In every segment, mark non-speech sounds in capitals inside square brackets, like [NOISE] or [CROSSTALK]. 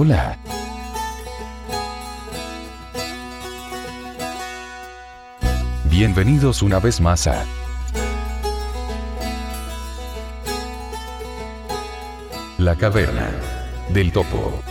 hola. Bienvenidos una vez más a La Caverna del Topo.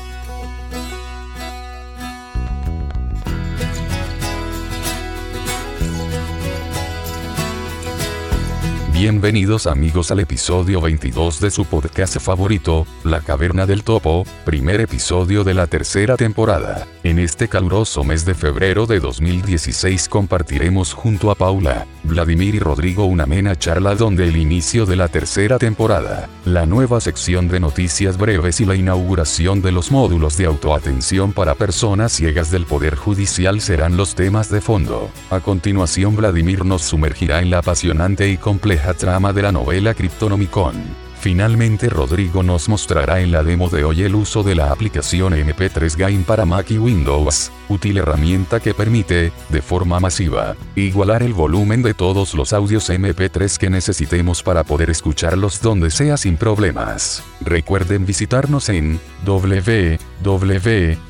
Bienvenidos amigos al episodio 22 de su podcast favorito, La Caverna del Topo, primer episodio de la tercera temporada. En este caluroso mes de febrero de 2016 compartiremos junto a Paula, Vladimir y Rodrigo una amena charla donde el inicio de la tercera temporada, la nueva sección de noticias breves y la inauguración de los módulos de autoatención para personas ciegas del Poder Judicial serán los temas de fondo. A continuación Vladimir nos sumergirá en la apasionante y compleja trama de la novela Cryptonomicon. Finalmente Rodrigo nos mostrará en la demo de hoy el uso de la aplicación MP3 Game para Mac y Windows, útil herramienta que permite, de forma masiva, igualar el volumen de todos los audios MP3 que necesitemos para poder escucharlos donde sea sin problemas. Recuerden visitarnos en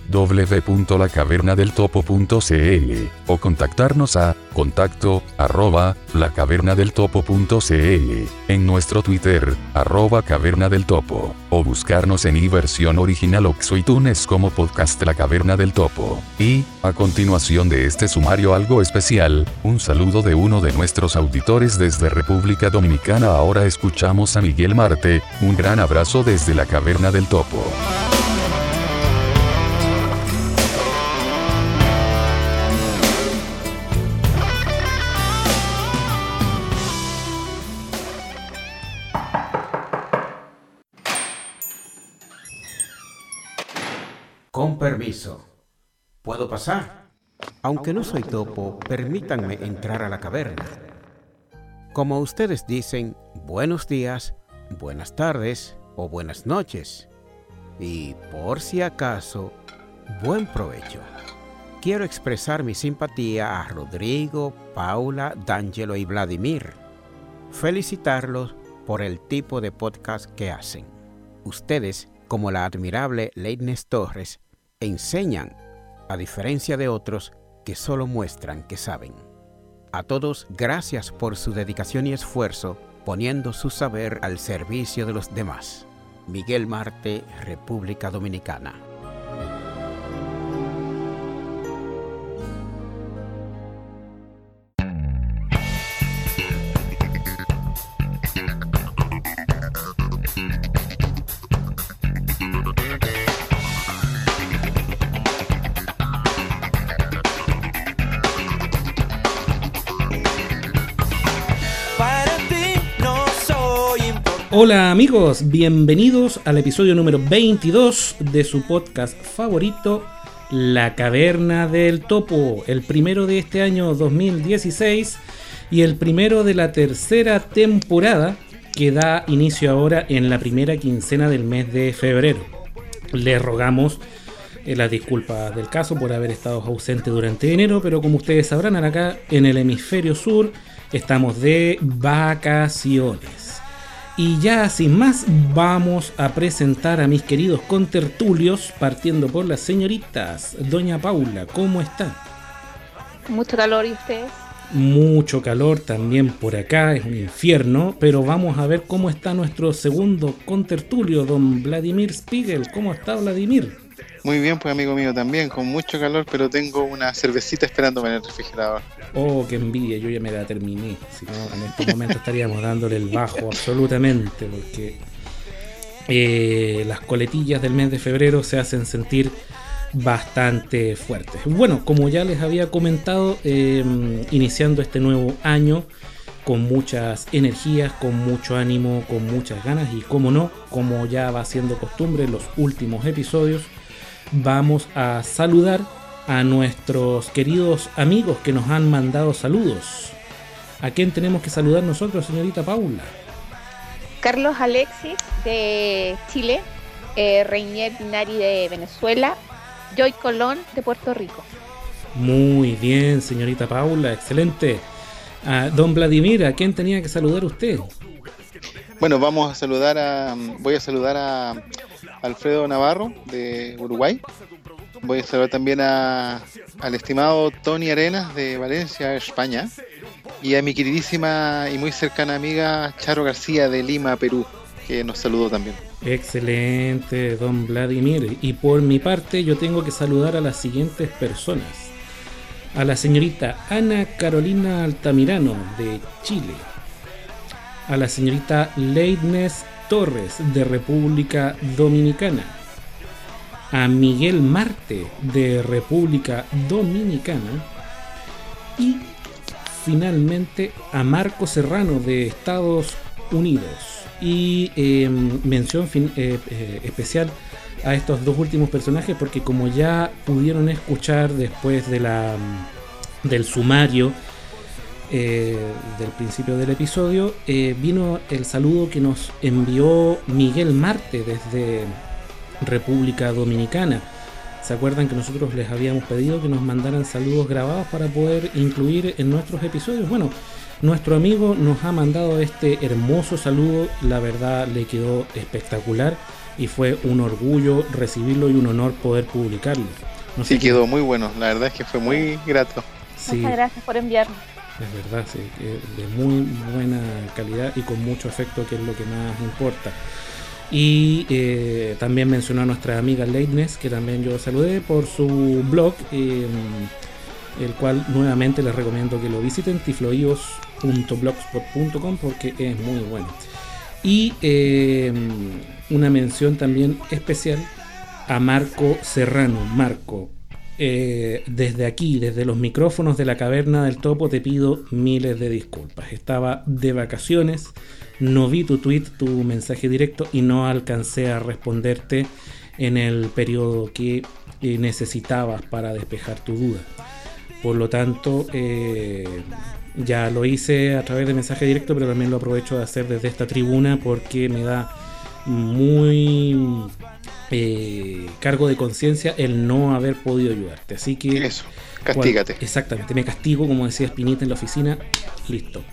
www.lacavernadeltopo.cl o contactarnos a contacto arroba lacavernadeltopo.cl en nuestro Twitter arroba caverna del topo o buscarnos en versión original o iTunes como podcast La Caverna del Topo. Y, a continuación de este sumario algo especial, un saludo de uno de nuestros auditores desde República Dominicana. Ahora escuchamos a Miguel Marte, un gran abrazo desde La Caverna del Topo. Con permiso. ¿Puedo pasar? Aunque no soy topo, permítanme entrar a la caverna. Como ustedes dicen, buenos días, buenas tardes o buenas noches. Y por si acaso, buen provecho. Quiero expresar mi simpatía a Rodrigo, Paula, D'Angelo y Vladimir. Felicitarlos por el tipo de podcast que hacen. Ustedes, como la admirable Leitnes Torres, enseñan, a diferencia de otros que solo muestran que saben. A todos, gracias por su dedicación y esfuerzo poniendo su saber al servicio de los demás. Miguel Marte, República Dominicana. Hola amigos, bienvenidos al episodio número 22 de su podcast favorito, La Caverna del Topo, el primero de este año 2016 y el primero de la tercera temporada que da inicio ahora en la primera quincena del mes de febrero. Les rogamos eh, las disculpas del caso por haber estado ausente durante enero, pero como ustedes sabrán, acá en el hemisferio sur estamos de vacaciones. Y ya sin más, vamos a presentar a mis queridos contertulios, partiendo por las señoritas. Doña Paula, ¿cómo está? Mucho calor, ¿y ustedes? Mucho calor también por acá, es un infierno, pero vamos a ver cómo está nuestro segundo contertulio, don Vladimir Spiegel. ¿Cómo está Vladimir? Muy bien, pues amigo mío también, con mucho calor, pero tengo una cervecita esperándome en el refrigerador. Oh, qué envidia, yo ya me la terminé. Si no, en este momento estaríamos dándole el bajo absolutamente, porque eh, las coletillas del mes de febrero se hacen sentir bastante fuertes. Bueno, como ya les había comentado, em, iniciando este nuevo año con muchas energías, con mucho ánimo, con muchas ganas y como no, como ya va siendo costumbre en los últimos episodios, vamos a saludar a nuestros queridos amigos que nos han mandado saludos. ¿A quién tenemos que saludar nosotros, señorita Paula? Carlos Alexis de Chile, eh, Reinier Pinari de Venezuela, Joy Colón de Puerto Rico. Muy bien, señorita Paula, excelente. don Vladimir, ¿a quién tenía que saludar usted? Bueno, vamos a saludar a. Voy a saludar a Alfredo Navarro de Uruguay. Voy a saludar también a, al estimado Tony Arenas de Valencia, España. Y a mi queridísima y muy cercana amiga Charo García de Lima, Perú, que nos saludó también. Excelente, don Vladimir. Y por mi parte yo tengo que saludar a las siguientes personas. A la señorita Ana Carolina Altamirano de Chile. A la señorita Leidnes Torres de República Dominicana. A Miguel Marte de República Dominicana. Y finalmente a Marco Serrano de Estados Unidos. Y em, mención eh, eh, especial a estos dos últimos personajes porque como ya pudieron escuchar después de la, del sumario eh, del principio del episodio, vino el saludo que nos envió Miguel Marte desde República Dominicana. ¿Se acuerdan que nosotros les habíamos pedido que nos mandaran saludos grabados para poder incluir en nuestros episodios? Bueno, nuestro amigo nos ha mandado este hermoso saludo, la verdad le quedó espectacular y fue un orgullo recibirlo y un honor poder publicarlo. sí, quedó muy bueno, la verdad es que fue muy grato. Muchas gracias por enviarlo. Es verdad, sí, de muy buena calidad y con mucho afecto, que es lo que más importa. Y eh, también mencionó a nuestra amiga Leitness, que también yo saludé por su blog. Eh, el cual nuevamente les recomiendo que lo visiten, tifloios.blogspot.com porque es muy bueno. Y eh, una mención también especial a Marco Serrano. Marco, eh, desde aquí, desde los micrófonos de la caverna del topo, te pido miles de disculpas. Estaba de vacaciones, no vi tu tweet, tu mensaje directo y no alcancé a responderte en el periodo que eh, necesitabas para despejar tu duda. Por lo tanto, eh, ya lo hice a través de mensaje directo, pero también lo aprovecho de hacer desde esta tribuna porque me da muy eh, cargo de conciencia el no haber podido ayudarte. Así que... castígate. exactamente, me castigo, como decía Espinita en la oficina, listo.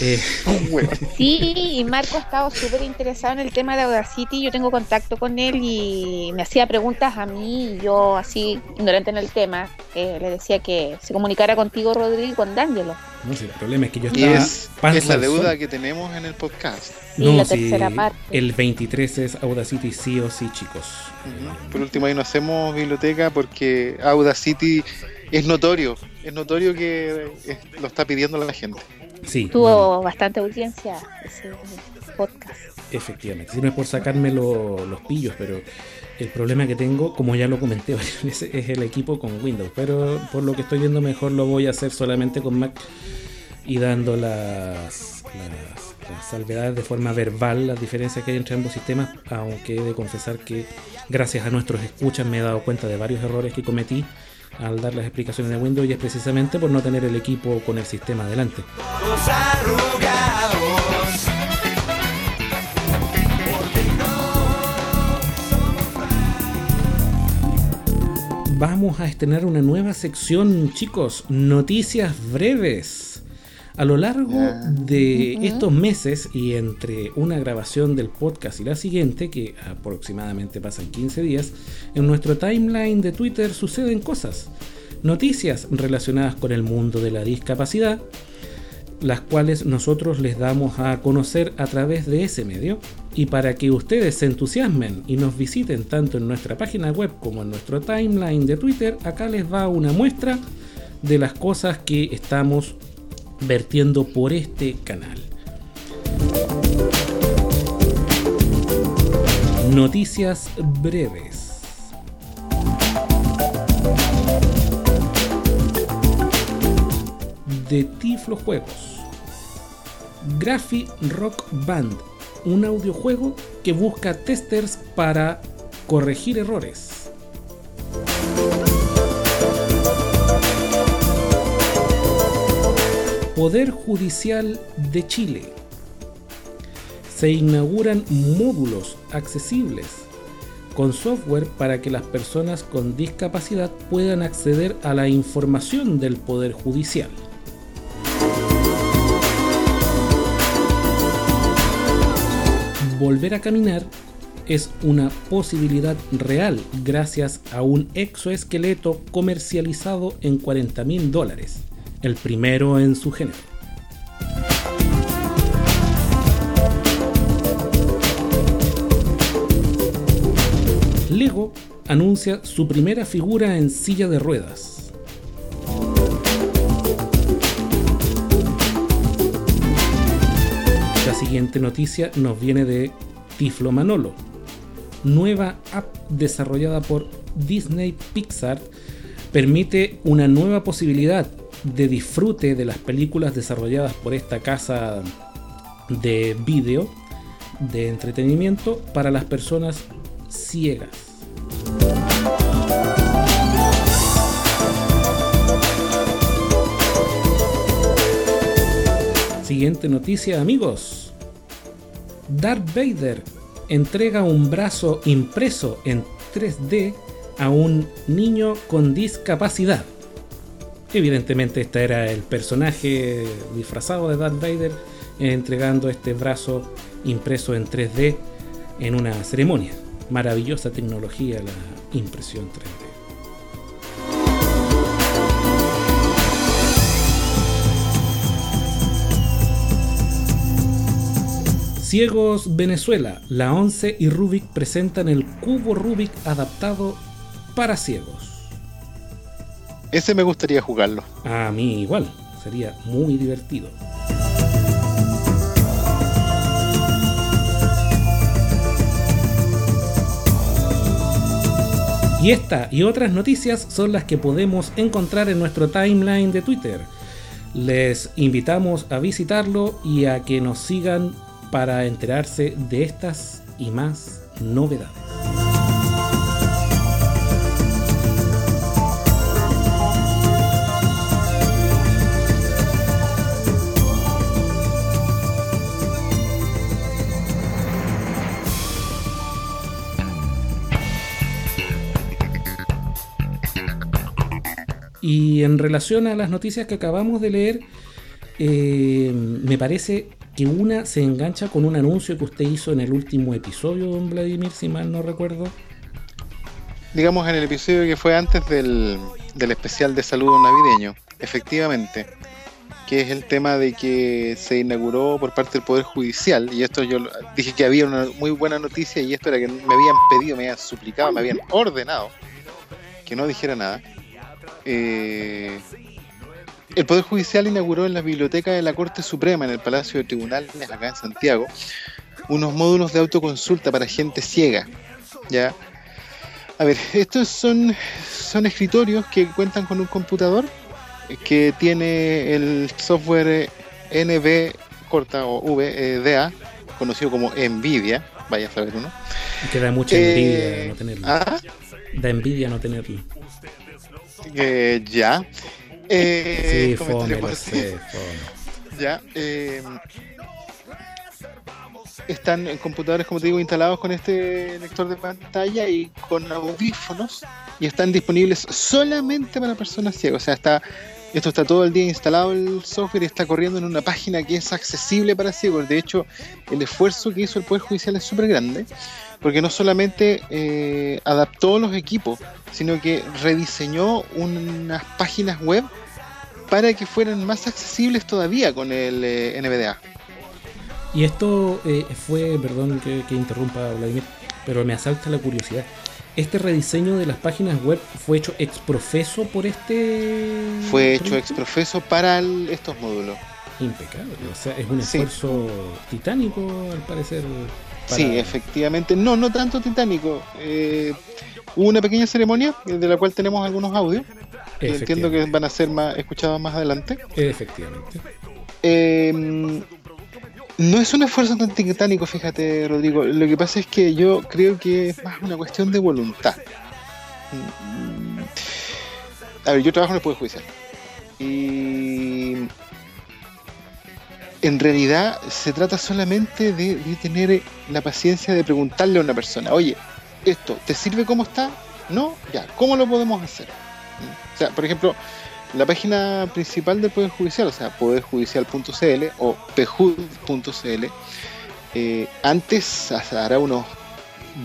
Eh, [LAUGHS] sí, y Marco estaba súper interesado en el tema de Audacity. Yo tengo contacto con él y me hacía preguntas a mí. Y yo, así, ignorante en el tema, eh, le decía que se comunicara contigo, Rodrigo, y con D'Angelo. No sé, el problema es que yo estaba. es, la deuda que tenemos en el podcast. no, la tercera parte. El 23 es Audacity, sí o sí, chicos. Por último, ahí no hacemos biblioteca porque Audacity es notorio. Es notorio que lo está pidiendo la gente. Tuvo bastante audiencia ese podcast. Efectivamente, si no es por sacarme los pillos, pero el problema que tengo, como ya lo comenté [LAUGHS] es el equipo con Windows. Pero por lo que estoy viendo, mejor lo voy a hacer solamente con Mac y dando las, las, salvedades de forma verbal, las diferencias que hay entre ambos sistemas. Aunque he de confesar que, gracias a nuestros escuchas, me he dado cuenta de varios errores que cometí al dar las explicaciones de Windows y es precisamente por no tener el equipo con el sistema adelante. Vamos a estrenar una nueva sección, chicos, noticias breves. A lo largo de estos meses y entre una grabación del podcast y la siguiente, que aproximadamente pasan 15 días, en nuestro timeline de Twitter suceden cosas. Noticias relacionadas con el mundo de la discapacidad, las cuales nosotros les damos a conocer a través de ese medio. Y para que ustedes se entusiasmen y nos visiten tanto en nuestra página web como en nuestro timeline de Twitter, acá les va una muestra de las cosas que estamos vertiendo por este canal. Noticias breves. De Tiflo Juegos. Rock Band, un audiojuego que busca testers para corregir errores. Poder Judicial de Chile. Se inauguran módulos accesibles con software para que las personas con discapacidad puedan acceder a la información del Poder Judicial. Volver a caminar es una posibilidad real gracias a un exoesqueleto comercializado en 40 mil dólares, el primero en su género. Lego anuncia su primera figura en silla de ruedas. La siguiente noticia nos viene de Tiflo Manolo. Nueva app desarrollada por Disney Pixar permite una nueva posibilidad de disfrute de las películas desarrolladas por esta casa de vídeo de entretenimiento para las personas ciegas. Siguiente noticia amigos. Darth Vader entrega un brazo impreso en 3D a un niño con discapacidad. Evidentemente este era el personaje disfrazado de Darth Vader entregando este brazo impreso en 3D en una ceremonia. Maravillosa tecnología la impresión 3D. Ciegos Venezuela, la 11 y Rubik presentan el cubo Rubik adaptado para ciegos. Ese me gustaría jugarlo. A mí igual, sería muy divertido. Y esta y otras noticias son las que podemos encontrar en nuestro timeline de Twitter. Les invitamos a visitarlo y a que nos sigan para enterarse de estas y más novedades. Y en relación a las noticias que acabamos de leer, eh, me parece que una se engancha con un anuncio que usted hizo en el último episodio, don Vladimir, si mal no recuerdo. Digamos en el episodio que fue antes del, especial de saludo navideño, efectivamente, que es el tema de que se inauguró por parte del Poder Judicial, y esto yo dije que había una muy buena noticia y esto era que me habían pedido, me habían suplicado, me habían ordenado que no dijera nada. Eh, el Poder Judicial inauguró en la biblioteca de la Corte Suprema, en el Palacio de Tribunales, acá en Santiago, unos módulos de autoconsulta para gente ciega. ¿ya? A ver, estos son, son escritorios que cuentan con un computador que tiene el software NV corta o VDA, conocido como NVIDIA, vaya a saber uno. Que da mucha envidia eh, no tenerlo. ¿ah? Da envidia no tenerlo. Eh, ya. Eh, sí, Ya. Eh, están en computadores, como te digo, instalados con este lector de pantalla y con audífonos y están disponibles solamente para personas ciegas. O sea, está esto está todo el día instalado el software y está corriendo en una página que es accesible para ciegos. De hecho, el esfuerzo que hizo el Poder Judicial es súper grande, porque no solamente eh, adaptó los equipos, sino que rediseñó unas páginas web para que fueran más accesibles todavía con el eh, NVDA. Y esto eh, fue, perdón que, que, interrumpa Vladimir, pero me asalta la curiosidad. ¿Este rediseño de las páginas web fue hecho exprofeso por este...? Fue hecho exprofeso para estos módulos. Impecable, o sea, es un esfuerzo titánico al parecer. Sí, efectivamente. No, no tanto titánico. Eh, hubo una pequeña ceremonia de la cual tenemos algunos audios entiendo que van a ser más escuchados más adelante. Efectivamente. Eh, no es un esfuerzo tan titánico, fíjate, Rodrigo. Lo que pasa es que yo creo que es más una cuestión de voluntad. Mm, a ver, yo trabajo en el Poder Judicial. Y en realidad se trata solamente de, de, tener la paciencia de preguntarle a una persona, oye, ¿esto te sirve como está? No, ya, ¿cómo lo podemos hacer? O sea, por ejemplo, la página principal del Poder Judicial, o sea, poderjudicial.cl o pejud.cl, eh, antes, hará unos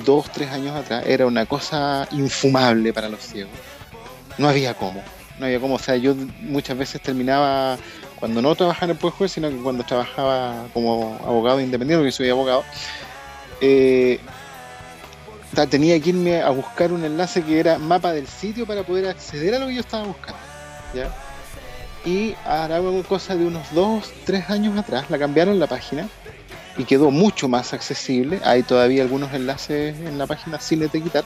dos, tres años atrás, era una cosa infumable para los ciegos. No había cómo, no había cómo. O sea, yo muchas veces terminaba, cuando no trabajaba en el Poder Juez, sino que cuando trabajaba como abogado independiente, porque soy abogado, eh, tenía que irme a buscar un enlace que era mapa del sitio para poder acceder a lo que yo estaba buscando. ¿Ya? Y ahora cosa de unos dos, tres años atrás, la cambiaron la página y quedó mucho más accesible. Hay todavía algunos enlaces en la página sin quitar,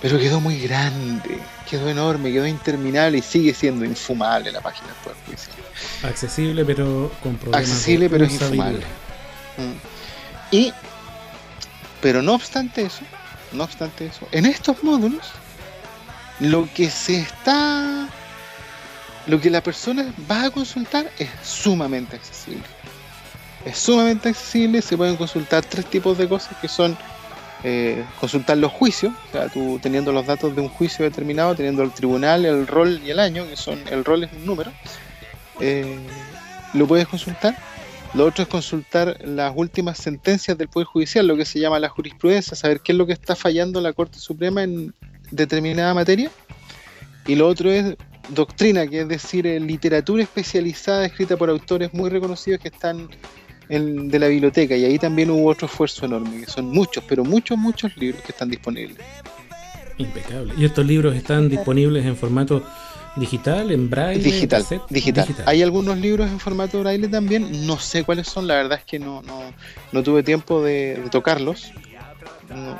pero quedó muy grande, quedó enorme, quedó interminable y sigue siendo infumable la página Judicial. Accesible, pero con problemas. Accesible, pero es infumable. Mm. Y, pero no obstante eso, no obstante eso, en estos módulos, lo que se está, lo que la persona va a consultar es sumamente accesible. Es sumamente accesible, se pueden consultar tres tipos de cosas que son eh, consultar los juicios, o sea, tú teniendo los datos de un juicio determinado, teniendo el tribunal, el rol y el año, que son el rol es un número, eh, lo puedes consultar lo otro es consultar las últimas sentencias del Poder Judicial, lo que se llama la jurisprudencia, saber qué es lo que está fallando la Corte Suprema en determinada materia. Y lo otro es doctrina, que es decir, eh, literatura especializada escrita por autores muy reconocidos que están en, de la biblioteca. Y ahí también hubo otro esfuerzo enorme, que son muchos, pero muchos, muchos libros que están disponibles. Impecable. ¿Y estos libros están disponibles en formato ¿Digital? ¿En braille? Digital, digital, Hay algunos libros en formato braille también. No sé cuáles son, la verdad es que no, no, tuve tiempo de, tocarlos.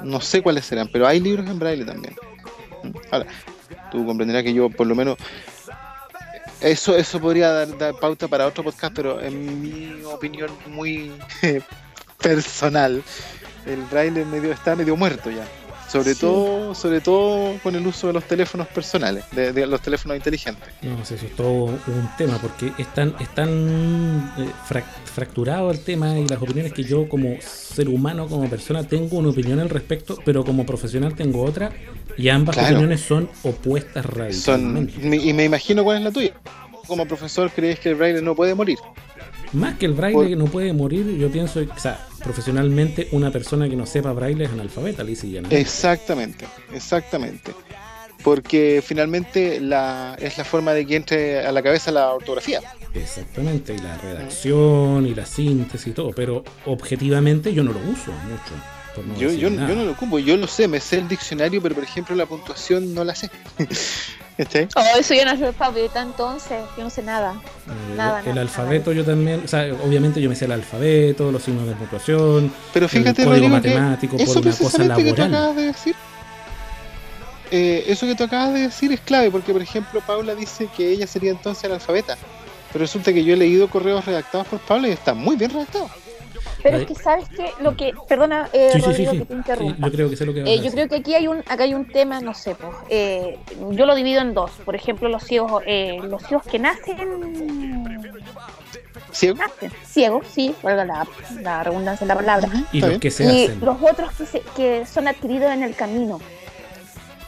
No, sé cuáles serán, pero hay libros en braille también. Ahora, tú comprenderás que yo, por lo menos, eso, eso podría dar, pauta para otro podcast, pero en mi opinión muy [LAUGHS] personal, el braille medio, está medio muerto ya. Sobre todo, sobre todo con el uso de los teléfonos personales, de, los teléfonos inteligentes. No, eso es todo un tema, porque es tan, eh, fracturado el tema y las opiniones que yo como ser humano, como persona, tengo una opinión al respecto, pero como profesional tengo otra, y ambas opiniones son opuestas radicalmente. y me imagino cuál es la tuya. Como profesor, ¿crees que el braille no puede morir? Más que el braille que no puede morir, yo pienso, o sea, profesionalmente una persona que no sepa braille es analfabeta, Lizzie Exactamente, exactamente. Porque finalmente la, es la forma de que entre a la cabeza la ortografía. Exactamente, y la redacción y la síntesis y todo, pero objetivamente yo no lo uso mucho. Yo, yo, yo, no lo ocupo, yo lo sé, me sé el diccionario, pero por ejemplo la puntuación no la sé. [LAUGHS] Oh, eso yo no soy alfabeto, entonces yo no sé nada. Eh, nada el alfabeto yo también, o sea, obviamente yo me sé el alfabeto, los signos de puntuación, pero fíjate, el código matemático por una cosa laboral. Que tú acabas de decir, eh, eso que tú acabas de decir es clave, porque por ejemplo Paula dice que ella sería entonces alfabeta pero resulta que yo he leído correos redactados por Paula y están muy bien redactados. Pero es que sabes que lo que, perdona, eh, Rodrigo, que te interrumpa. yo creo que sé lo que eh, Yo creo que aquí hay un, acá hay un tema, no sé, pues, eh, yo lo divido en dos. Por ejemplo, los ciegos, eh, los ciegos que nacen ¿Ciegos? ciegos, sí, valga la, la redundancia de la palabra. Y los que se y los otros que, se, que son adquiridos en el camino.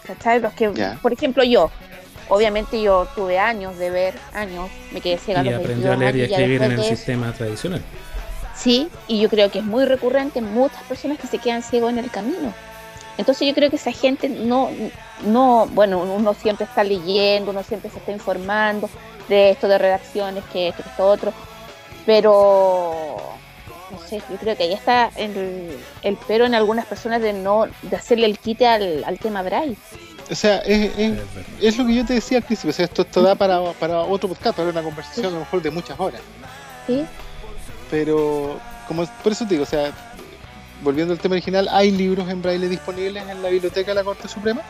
¿Cachai? Los que, por ejemplo, yo, obviamente yo tuve años de ver, años, me quedé ciega. Y aprendió a leer y a escribir en el sistema tradicional. Sí, y yo creo que es muy recurrente muchas personas que se quedan ciegos en el camino. Entonces yo creo que esa gente no, no, bueno, uno siempre está leyendo, uno siempre se está informando de esto, de redacciones, que esto, que esto otro, pero no sé, yo creo que ahí está el, el pero en algunas personas de no, de hacerle el quite al, al tema braille. O sea, es, es, lo que yo te decía al principio, o sea, esto, esto da para, para otro podcast, para una conversación a lo mejor de muchas horas. Sí. Pero, como por eso te digo, o sea, volviendo al tema original, hay libros en braille disponibles en la biblioteca de la Corte Suprema.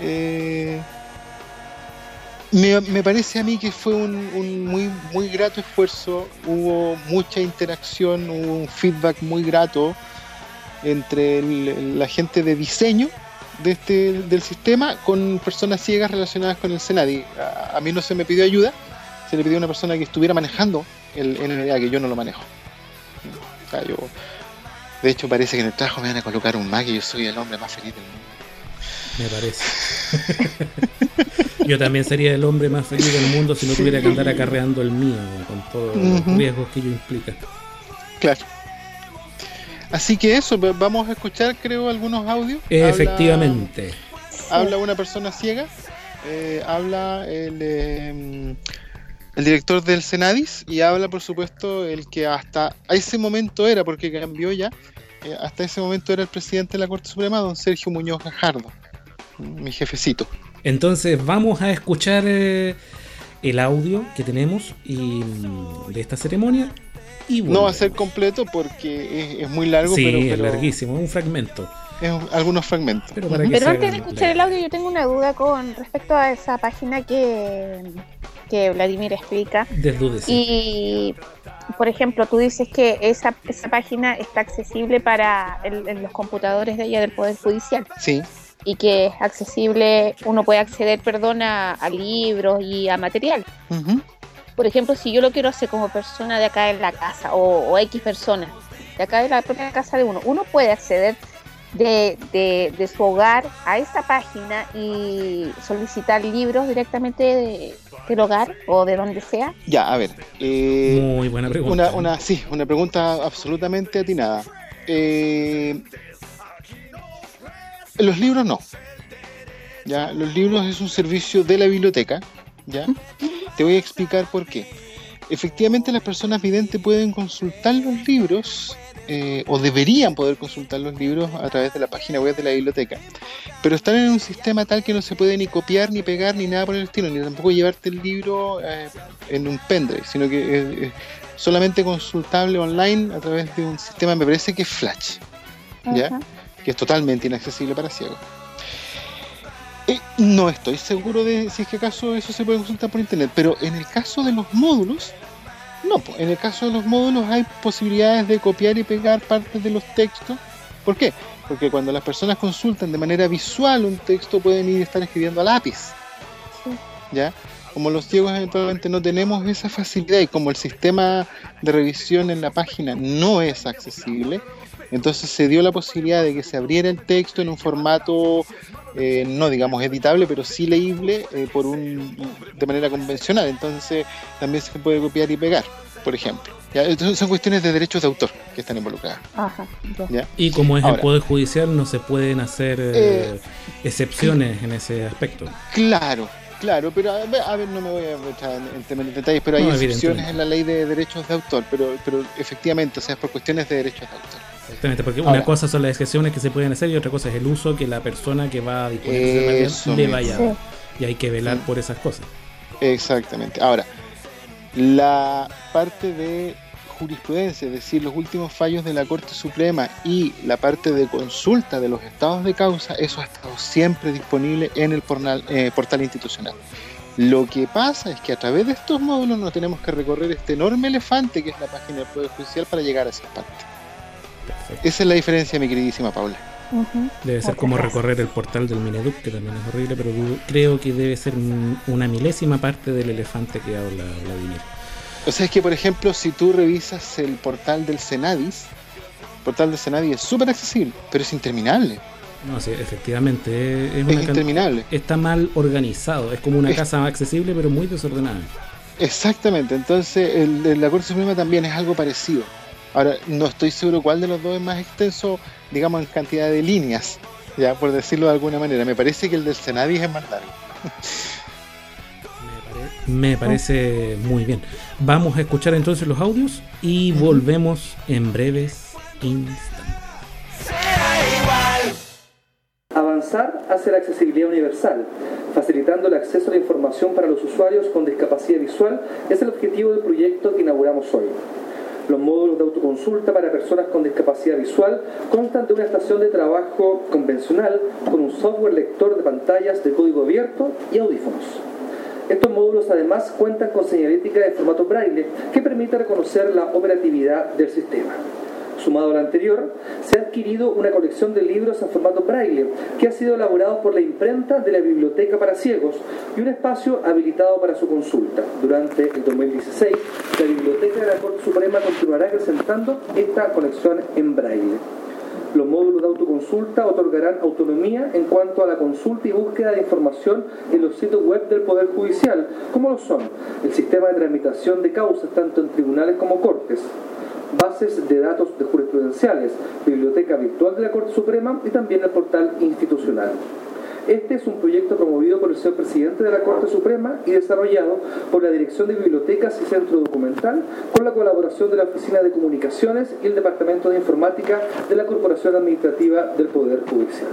Eh, me, parece a mí que fue un, muy, muy grato esfuerzo, hubo mucha interacción, hubo un feedback muy grato entre la gente de diseño de este, del sistema con personas ciegas relacionadas con el Senadi. A, a, mí no se me pidió ayuda, se le pidió a una persona que estuviera manejando el NDA, que yo no lo manejo. O sea, yo, de hecho, parece que en el trabajo me van a colocar un Mac y yo soy el hombre más feliz del mundo. Me parece. yo también sería el hombre más feliz del mundo si no tuviera que andar acarreando el mío, con todos los riesgos que ello implica. Claro. Así que eso, vamos a escuchar creo algunos audios. Efectivamente. Habla, una persona ciega, eh, habla el, em, el director del Senadis y habla por supuesto el que hasta ese momento era, porque cambió ya, eh, hasta ese momento era el presidente de la Corte Suprema, don Sergio Muñoz Gajardo, mi jefecito. Entonces vamos a escuchar eh, el audio que tenemos y, mm, de esta ceremonia. Y no va a ser completo porque es, muy largo. Sí, pero, es larguísimo, es un fragmento. Algunos fragmentos. Pero, antes de escuchar el audio, yo tengo una duda con respecto a esa página que, que Vladimir explica. Desdúdese. Y, por ejemplo, tú dices que esa, esa página está accesible para los computadores de allá del Poder Judicial. Sí y que es accesible, uno puede acceder, perdón, a, libros y a material. Por ejemplo, si yo lo quiero hacer como persona de acá en la casa o, X persona de acá en la propia casa de uno, uno puede acceder de, de, su hogar a esa página y solicitar libros directamente del hogar o de donde sea? Ya, a ver. Eh, Muy buena pregunta. Una, una, sí, una pregunta absolutamente atinada. Eh, los libros no. ¿ya? Los libros es un servicio de la biblioteca. ¿ya? Te voy a explicar por qué. Efectivamente, las personas videntes pueden consultar los libros eh, o deberían poder consultar los libros a través de la página web de la biblioteca, pero están en un sistema tal que no se puede ni copiar, ni pegar, ni nada por el estilo, ni tampoco llevarte el libro eh, en un pendrive, sino que es solamente consultable online a través de un sistema, me parece que es Flash. ¿ya? que es totalmente inaccesible para ciegos. Eh, no estoy seguro de si es que acaso eso se puede consultar por internet, pero en el caso de los módulos, no, en el caso de los módulos hay posibilidades de copiar y pegar partes de los textos. ¿Por qué? Porque cuando las personas consultan de manera visual un texto pueden ir a estar escribiendo a lápiz. ¿Ya? Como los ciegos eventualmente no tenemos esa facilidad y como el sistema de revisión en la página no es accesible, entonces se dio la posibilidad de que se abriera el texto en un formato, eh, no digamos editable, pero sí leíble eh, por un, de manera convencional. Entonces también se puede copiar y pegar, por ejemplo. Entonces son cuestiones de derechos de autor que están involucradas. Y como es el Poder Judicial, no se pueden hacer eh, excepciones en ese aspecto. Claro, Claro, pero a ver, no me voy a meter en, detalles, pero hay excepciones en la ley de derechos de autor, pero, pero efectivamente, o sea, es por cuestiones de derechos de autor. Exactamente, porque una cosa son las excepciones que se pueden hacer y otra cosa es el uso que la persona que va a disponer de ese le vaya a dar. Y hay que velar por esas cosas. Exactamente. Ahora, la parte de jurisprudencia, es decir, los últimos fallos de la Corte Suprema y la parte de consulta de los estados de causa, eso ha estado siempre disponible en el portal, eh, portal institucional. Lo que pasa es que a través de estos módulos no tenemos que recorrer este enorme elefante que es la página del Poder Judicial para llegar a esa parte. Esa es la diferencia, mi queridísima Paula. Debe ser como recorrer el portal del Mineduc, que también es horrible, pero creo que debe ser una milésima parte del elefante que habla Vladimir. O sea, es que, por ejemplo, si tú revisas el portal del Senadis, el portal del Senadis es súper accesible, pero es interminable. No, sí, efectivamente. Es, interminable. Está mal organizado. Es como una casa accesible, pero muy desordenada. Exactamente. Entonces, el, la Corte Suprema también es algo parecido. Ahora, no estoy seguro cuál de los dos es más extenso, digamos, en cantidad de líneas, ya por decirlo de alguna manera. Me parece que el del Senadis es más largo. Me parece muy bien. Vamos a escuchar entonces los audios y volvemos en breves instantes. Avanzar hacia la accesibilidad universal, facilitando el acceso a la información para los usuarios con discapacidad visual, es el objetivo del proyecto que inauguramos hoy. Los módulos de autoconsulta para personas con discapacidad visual constan de una estación de trabajo convencional con un software lector de pantallas de código abierto y audífonos. Estos módulos además cuentan con señalética de formato braille que permite reconocer la operatividad del sistema. Sumado al anterior, se ha adquirido una colección de libros en formato braille que ha sido elaborado por la imprenta de la Biblioteca para Ciegos y un espacio habilitado para su consulta. Durante el 2016, la Biblioteca de la Corte Suprema continuará presentando esta colección en braille. Los módulos de autoconsulta otorgarán autonomía en cuanto a la consulta y búsqueda de información en los sitios web del Poder Judicial, como lo son el sistema de tramitación de causas tanto en tribunales como cortes, bases de datos de jurisprudenciales, biblioteca virtual de la Corte Suprema y también el portal institucional. Este es un proyecto promovido por el señor presidente de la Corte Suprema y desarrollado por la Dirección de Bibliotecas y Centro Documental con la colaboración de la Oficina de Comunicaciones y el Departamento de Informática de la Corporación Administrativa del Poder Judicial.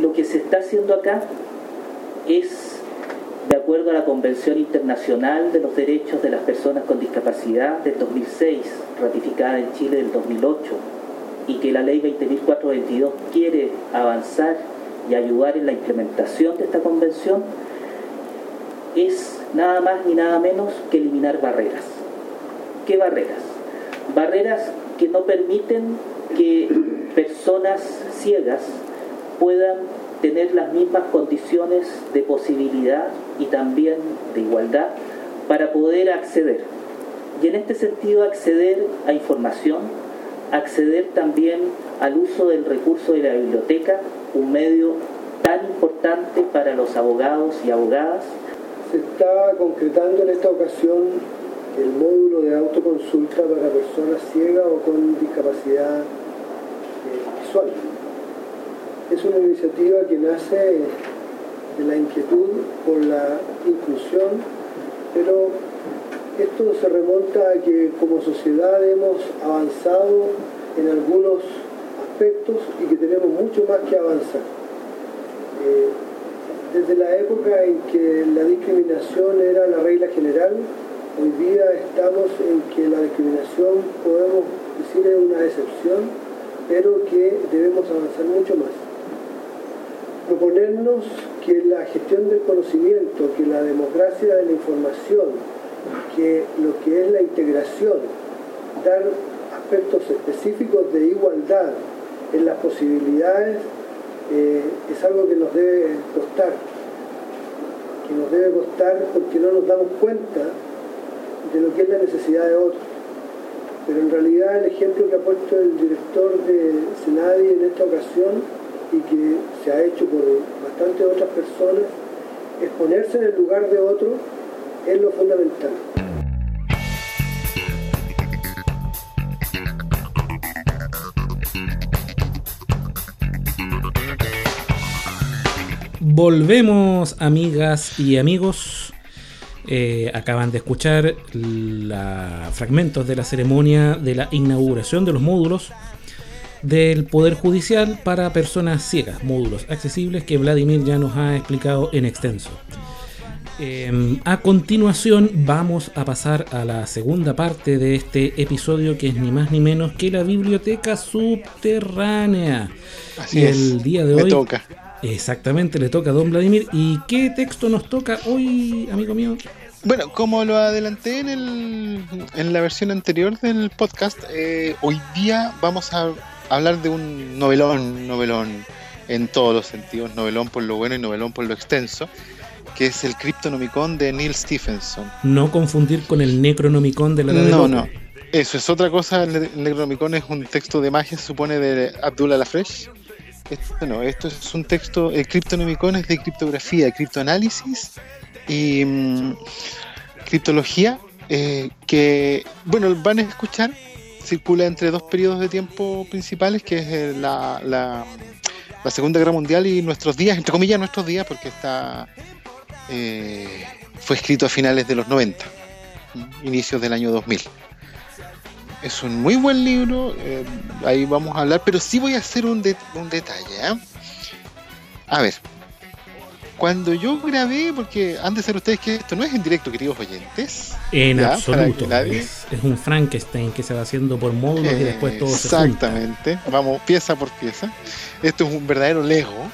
Lo que se está haciendo acá es de acuerdo a la Convención Internacional de los Derechos de las Personas con Discapacidad del 2006, ratificada en Chile del 2008, y que la Ley 20.422 quiere avanzar y ayudar en la implementación de esta convención, es nada más ni nada menos que eliminar barreras. ¿Qué barreras? Barreras que no permiten que personas ciegas puedan tener las mismas condiciones de posibilidad y también de igualdad para poder acceder. Y en este sentido acceder a información, acceder también al uso del recurso de la biblioteca, un medio tan importante para los abogados y abogadas. Se está concretando en esta ocasión el módulo de autoconsulta para personas ciegas o con discapacidad eh, visual. Es una iniciativa que nace de la inquietud por la inclusión, pero esto se remonta a que como sociedad hemos avanzado en algunos aspectos y que tenemos mucho más que avanzar. Eh, desde la época en que la discriminación era la regla general, hoy día estamos en que la discriminación podemos decir es una excepción, pero que debemos avanzar mucho más. Proponernos que la gestión del conocimiento, que la democracia de la información, que lo que es la integración, dar aspectos específicos de igualdad en las posibilidades eh, es algo que nos debe costar, que nos debe costar porque no nos damos cuenta de lo que es la necesidad de otros. Pero en realidad el ejemplo que ha puesto el director de Senadi en esta ocasión y que se ha hecho por bastantes otras personas, es ponerse en el lugar de otro es lo fundamental. Volvemos, amigas y amigos. Eh, acaban de escuchar la, fragmentos de la ceremonia de la inauguración de los módulos del Poder Judicial para personas ciegas, módulos accesibles que Vladimir ya nos ha explicado en extenso. Em, a continuación vamos a pasar a la segunda parte de este episodio que es ni más ni menos que la biblioteca subterránea. Así el día de hoy toca. Exactamente, le toca a don Vladimir. ¿Y qué texto nos toca hoy, amigo mío? Bueno, como lo adelanté en, el, en la versión anterior del podcast, eh, hoy día vamos a hablar de un novelón, novelón en todos los sentidos, novelón por lo bueno y novelón por lo extenso, que es el Cryptonomicon de Neil Stephenson. No confundir con el Necronomicon de la No, no. Eso es otra cosa. El Necronomicon es un texto de magia, se supone, de Abdullah Lafresh esto no, esto es un texto, el Cryptonomicon es de criptografía, criptoanálisis y mm, criptología, eh, que, bueno, van a escuchar, circula entre dos periodos de tiempo principales, que es eh, la, la, Segunda Guerra Mundial y nuestros días, entre comillas nuestros días, porque está eh, fue escrito a finales de los 90, inicios del año 2000 es un muy buen libro, eh, ahí vamos a hablar, pero sí voy a hacer un, un detalle. ¿eh? A ver, cuando yo grabé, porque han de ser ustedes que esto no es en directo, queridos oyentes. En absoluto. Es, un Frankenstein que se va haciendo por módulos y después todo se Exactamente. Vamos pieza por pieza. Esto es un verdadero Lego.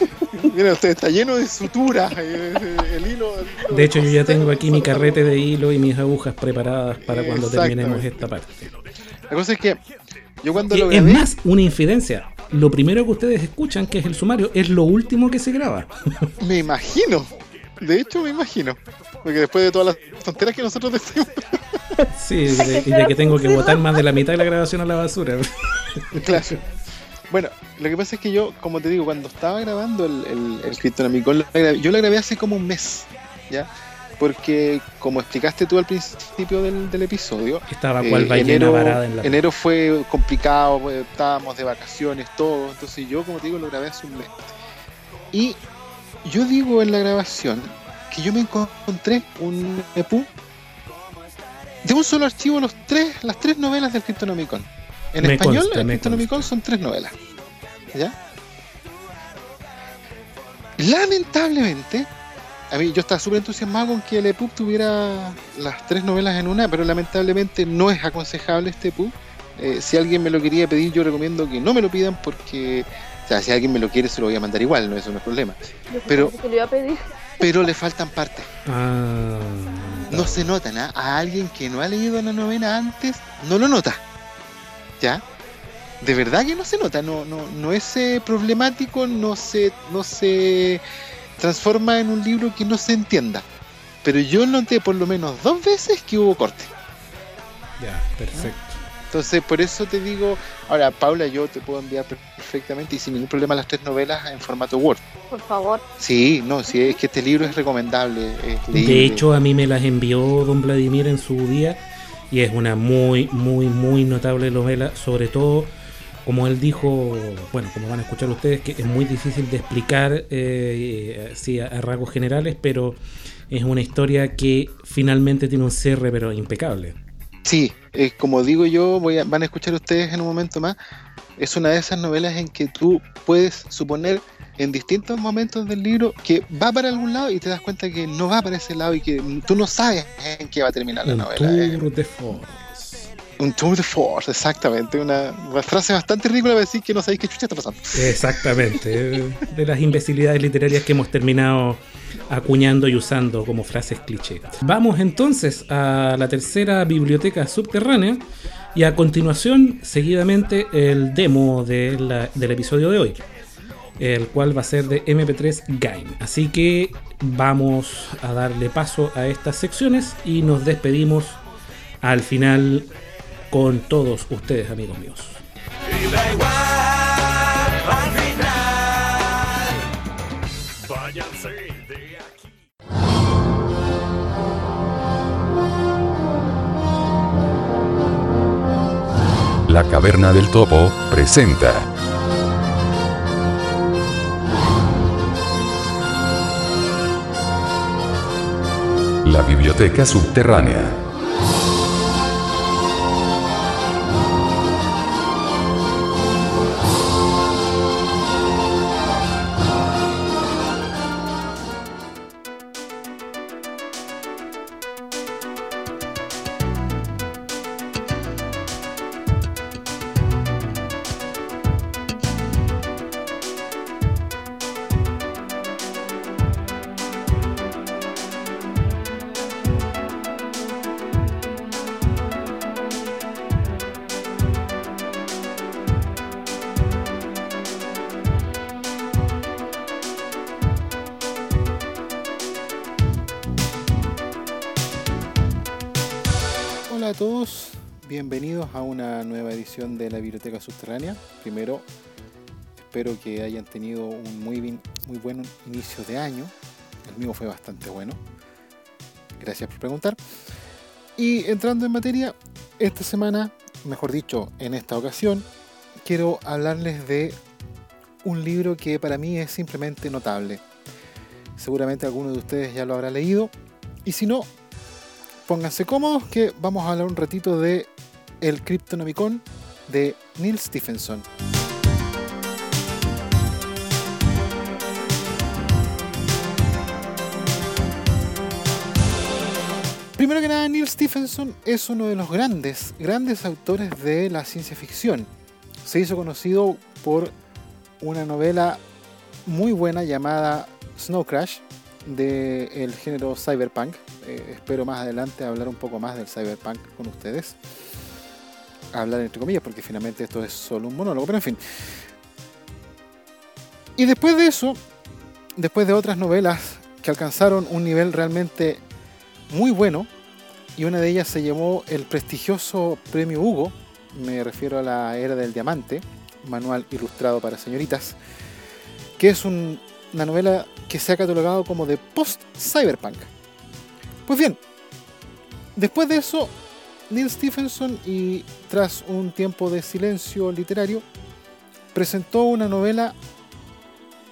[LAUGHS] Mira, usted está lleno de suturas. Eh, el, hilo, de hecho, yo ya tengo aquí mi carrete de hilo y mis agujas preparadas para cuando terminemos esta parte. La cosa es que yo cuando lo grabé, Es más, una infidencia. Lo primero que ustedes escuchan, que es el sumario, es lo último que se graba. Me imagino. De hecho, me imagino. Porque después de todas las tonteras que nosotros decimos. [LAUGHS] Sí, y de que tengo que botar más de la mitad de la grabación a la basura. Claro. Bueno, lo que pasa es que yo, como te digo, cuando estaba grabando el, el, el yo lo grabé hace como un mes, ¿ya? porque como explicaste tú al principio del, del episodio, Estaba cual eh, enero, varada en la enero fue complicado, pues, estábamos de vacaciones, todo, entonces yo, como te digo, lo grabé hace un mes. Y yo digo en la grabación que yo me encontré un EPU de un solo archivo los tres, las tres novelas del Cryptonomicon. En Me español, consta, el me Cryptonomicon son tres novelas. ¿Ya? Lamentablemente, a mí yo estaba súper entusiasmado con que el EPUB tuviera las tres novelas en una, pero lamentablemente no es aconsejable este EPUB. Eh, si alguien me lo quería pedir, yo recomiendo que no me lo pidan porque, o sea, si alguien me lo quiere, se lo voy a mandar igual, no eso no es problema. Yo Pero- que le iba a pedir. Pero le faltan partes. Ah, No se notan, ¿ah? A alguien que no ha leído la novela antes, no lo nota. ¿Ya? De verdad que no se nota, no, no, no es eh, problemático, no se, no se transforma en un libro que no se entienda. Pero yo noté por lo menos dos veces que hubo corte. Ya, perfecto. Entonces, por eso te digo, ahora, Paula, yo te puedo enviar perfectamente y sin ningún problema las tres novelas en formato Word. Por favor. Sí, no, sí, es que este libro es recomendable. Es De hecho, a mí me las envió don Vladimir en su día y es una muy, muy, muy notable novela, sobre todo, como él dijo, bueno, como van a escuchar ustedes, que es muy difícil de explicar eh, así a, a rasgos generales, pero es una historia que finalmente tiene un cierre, pero impecable. Sí, eh, como digo yo, voy a- van a escuchar ustedes en un momento más, es una de esas novelas en que tú puedes suponer en distintos momentos del libro que va para algún lado y te das cuenta que no va para ese lado y que tú no sabes en qué va a terminar la novela. Un tour de force, exactamente. Una, frase bastante ridícula para decir que no sabéis qué chucha está pasando. Exactamente, de las imbecilidades literarias que hemos terminado acuñando y usando como frases cliché. Vamos entonces a la tercera biblioteca subterránea y a continuación, seguidamente, el demo de la- del episodio de hoy, el cual va a ser de MP3 Game. Así que vamos a darle paso a estas secciones y nos despedimos al final con todos ustedes, amigos míos. La Caverna del Topo, presenta. La Biblioteca Subterránea. Espero que hayan tenido un muy, muy buen inicio de año. El mío fue bastante bueno. Gracias por preguntar. Y entrando en materia, esta semana, mejor dicho, en esta ocasión, quiero hablarles de un libro que para mí es simplemente notable. Seguramente alguno de ustedes ya lo habrá leído. Y si no, pónganse cómodos que vamos a hablar un ratito de El Cryptonomicon de Neil Stephenson. Primero que nada, Neil Stephenson es uno de los grandes, grandes autores de la ciencia ficción. Se hizo conocido por una novela muy buena llamada Snow Crash del género cyberpunk. Eh, espero más adelante hablar un poco más del cyberpunk con ustedes. Hablar entre comillas, porque finalmente esto es solo un monólogo, pero en fin. Y después de eso, después de otras novelas que alcanzaron un nivel realmente muy bueno, y una de ellas se llamó el prestigioso premio Hugo, me refiero a la Era del Diamante, manual ilustrado para señoritas, que es un- una novela que se ha catalogado como de post-cyberpunk. Pues bien, después de eso, Neil Stephenson, y tras un tiempo de silencio literario, presentó una novela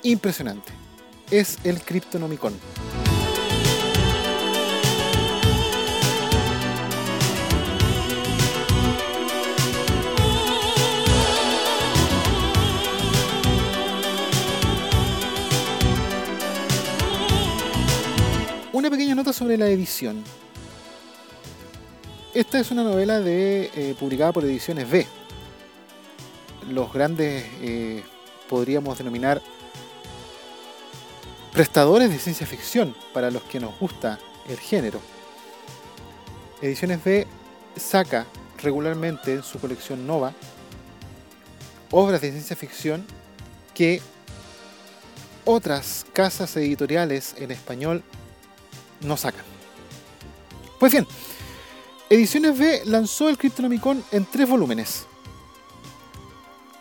impresionante. Es el Cryptonomicon. Sobre la edición. Esta es una novela de, eh, publicada por Ediciones B. Los grandes, eh, podríamos denominar, prestadores de ciencia ficción para los que nos gusta el género. Ediciones B saca regularmente en su colección Nova obras de ciencia ficción que otras casas editoriales en español no sacan. Pues bien, Ediciones B lanzó el Cryptonomicon en tres volúmenes.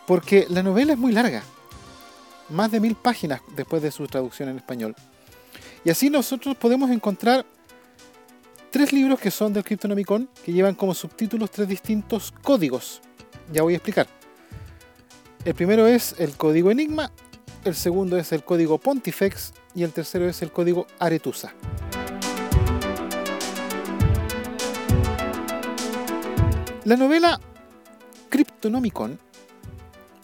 Porque la novela es muy larga. Más de mil páginas después de su traducción en español. Y así nosotros podemos encontrar tres libros que son del Cryptonomicon que llevan como subtítulos tres distintos códigos. Ya voy a explicar. El primero es el código Enigma, el segundo es el código Pontifex y el tercero es el código Aretusa. La novela Cryptonomicon,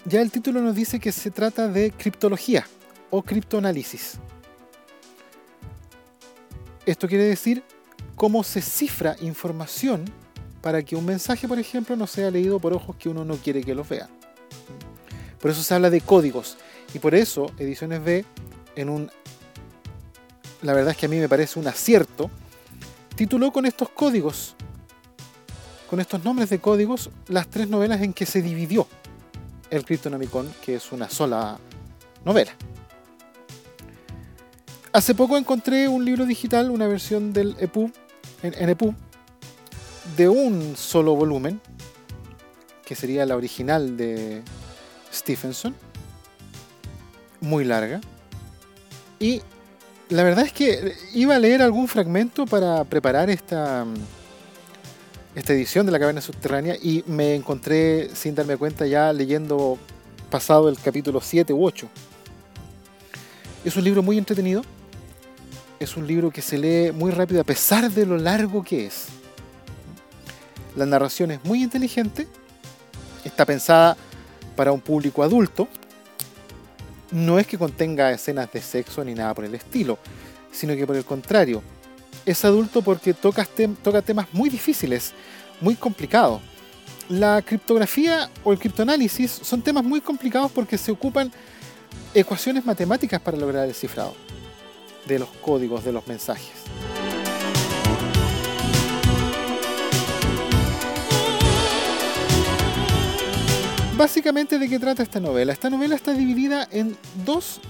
ya el título nos dice que se trata de criptología o criptoanálisis. Esto quiere decir cómo se cifra información para que un mensaje, por ejemplo, no sea leído por ojos que uno no quiere que los vea. Por eso se habla de códigos. Y por eso Ediciones B, en un... La verdad es que a mí me parece un acierto, tituló con estos códigos con estos nombres de códigos las tres novelas en que se dividió el Cryptonomicon, que es una sola novela. Hace poco encontré un libro digital, una versión del EPUB, en, EPUB, de un solo volumen, que sería la original de Stephenson, muy larga. Y la verdad es que iba a leer algún fragmento para preparar esta, esta edición de la caverna subterránea y me encontré sin darme cuenta ya leyendo pasado el capítulo 7 u 8. Es un libro muy entretenido, es un libro que se lee muy rápido a pesar de lo largo que es. La narración es muy inteligente, está pensada para un público adulto, no es que contenga escenas de sexo ni nada por el estilo, sino que por el contrario, es adulto porque toca, temas muy difíciles, muy complicados. La criptografía o el criptoanálisis son temas muy complicados porque se ocupan ecuaciones matemáticas para lograr el cifrado de los códigos de los mensajes. Básicamente, ¿de qué trata esta novela? Esta novela está dividida en dos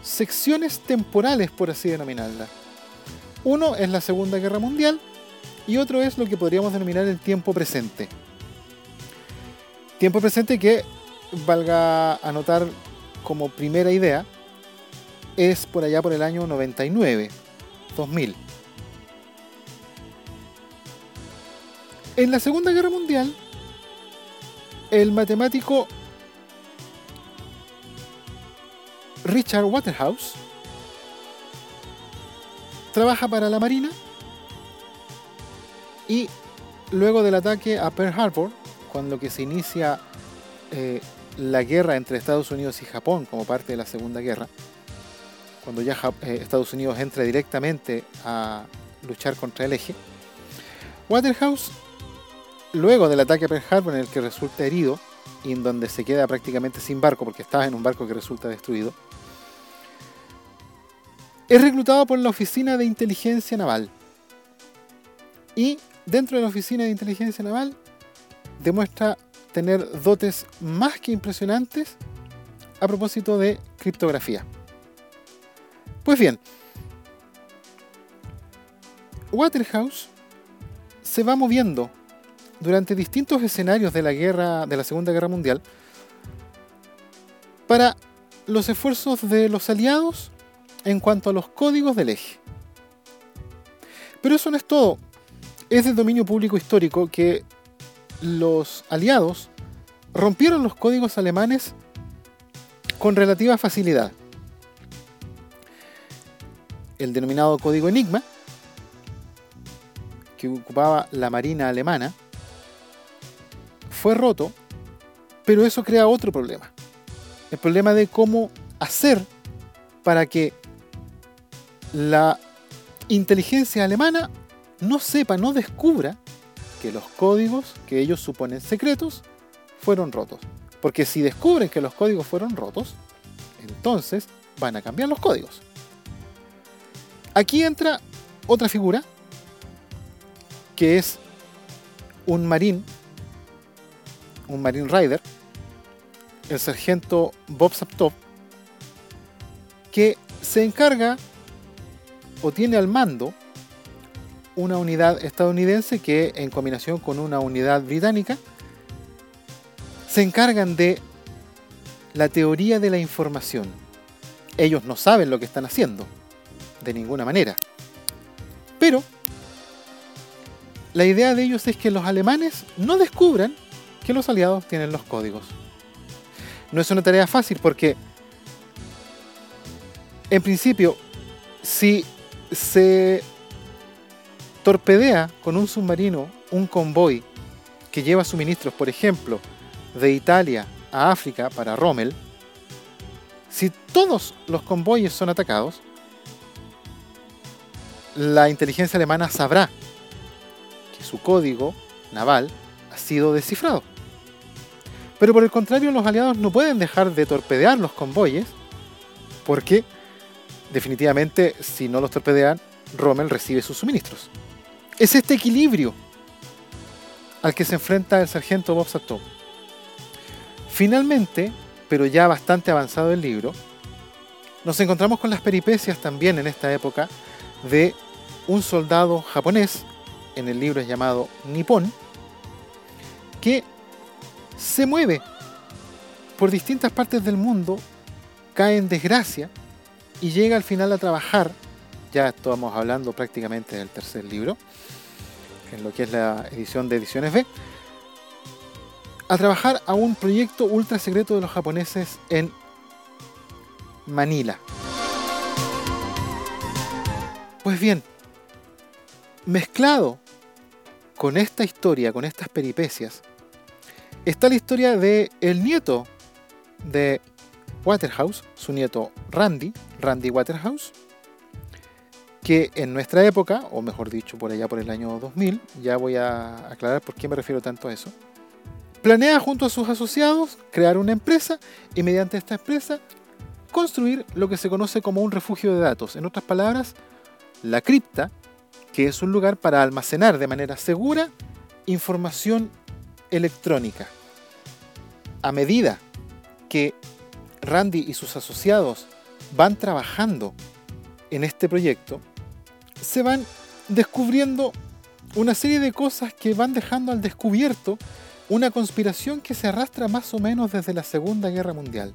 secciones temporales, por así denominarla. Uno es la Segunda Guerra Mundial y otro es lo que podríamos denominar el tiempo presente. Tiempo presente que, valga anotar como primera idea, es por allá por el año 99, 2000. En la Segunda Guerra Mundial, el matemático Richard Waterhouse trabaja para la Marina y luego del ataque a Pearl Harbor, cuando que se inicia eh, la guerra entre Estados Unidos y Japón como parte de la Segunda Guerra, cuando ya eh, Estados Unidos entra directamente a luchar contra el eje, Waterhouse, luego del ataque a Pearl Harbor en el que resulta herido y en donde se queda prácticamente sin barco porque estaba en un barco que resulta destruido, es reclutado por la Oficina de Inteligencia Naval. Y dentro de la Oficina de Inteligencia Naval demuestra tener dotes más que impresionantes a propósito de criptografía. Pues bien, Waterhouse se va moviendo durante distintos escenarios de la guerra de la Segunda Guerra Mundial para los esfuerzos de los aliados en cuanto a los códigos del eje. Pero eso no es todo. Es de dominio público histórico que los aliados rompieron los códigos alemanes con relativa facilidad. El denominado código Enigma, que ocupaba la Marina alemana, fue roto, pero eso crea otro problema. El problema de cómo hacer para que la inteligencia alemana no sepa, no descubra que los códigos que ellos suponen secretos fueron rotos. Porque si descubren que los códigos fueron rotos, entonces van a cambiar los códigos. Aquí entra otra figura, que es un marín, un marine rider, el sargento Bob Saptov, que se encarga o tiene al mando una unidad estadounidense que en combinación con una unidad británica se encargan de la teoría de la información. Ellos no saben lo que están haciendo, de ninguna manera. Pero la idea de ellos es que los alemanes no descubran que los aliados tienen los códigos. No es una tarea fácil porque, en principio, si se torpedea con un submarino un convoy que lleva suministros, por ejemplo, de Italia a África para Rommel, si todos los convoyes son atacados, la inteligencia alemana sabrá que su código naval ha sido descifrado. Pero por el contrario, los aliados no pueden dejar de torpedear los convoyes porque definitivamente si no los torpedean, Rommel recibe sus suministros. Es este equilibrio al que se enfrenta el sargento Bob Satov. Finalmente, pero ya bastante avanzado el libro, nos encontramos con las peripecias también en esta época de un soldado japonés, en el libro es llamado Nippon, que se mueve por distintas partes del mundo, cae en desgracia y llega al final a trabajar, ya estamos hablando prácticamente del tercer libro, en lo que es la edición de Ediciones B, a trabajar a un proyecto ultra secreto de los japoneses en Manila. Pues bien, mezclado con esta historia, con estas peripecias, está la historia de el nieto de Waterhouse, su nieto Randy, Randy Waterhouse, que en nuestra época, o mejor dicho por allá por el año 2000, ya voy a aclarar por qué me refiero tanto a eso, planea junto a sus asociados crear una empresa y mediante esta empresa construir lo que se conoce como un refugio de datos. En otras palabras, la cripta, que es un lugar para almacenar de manera segura información electrónica. A medida que Randy y sus asociados van trabajando en este proyecto, se van descubriendo una serie de cosas que van dejando al descubierto una conspiración que se arrastra más o menos desde la Segunda Guerra Mundial.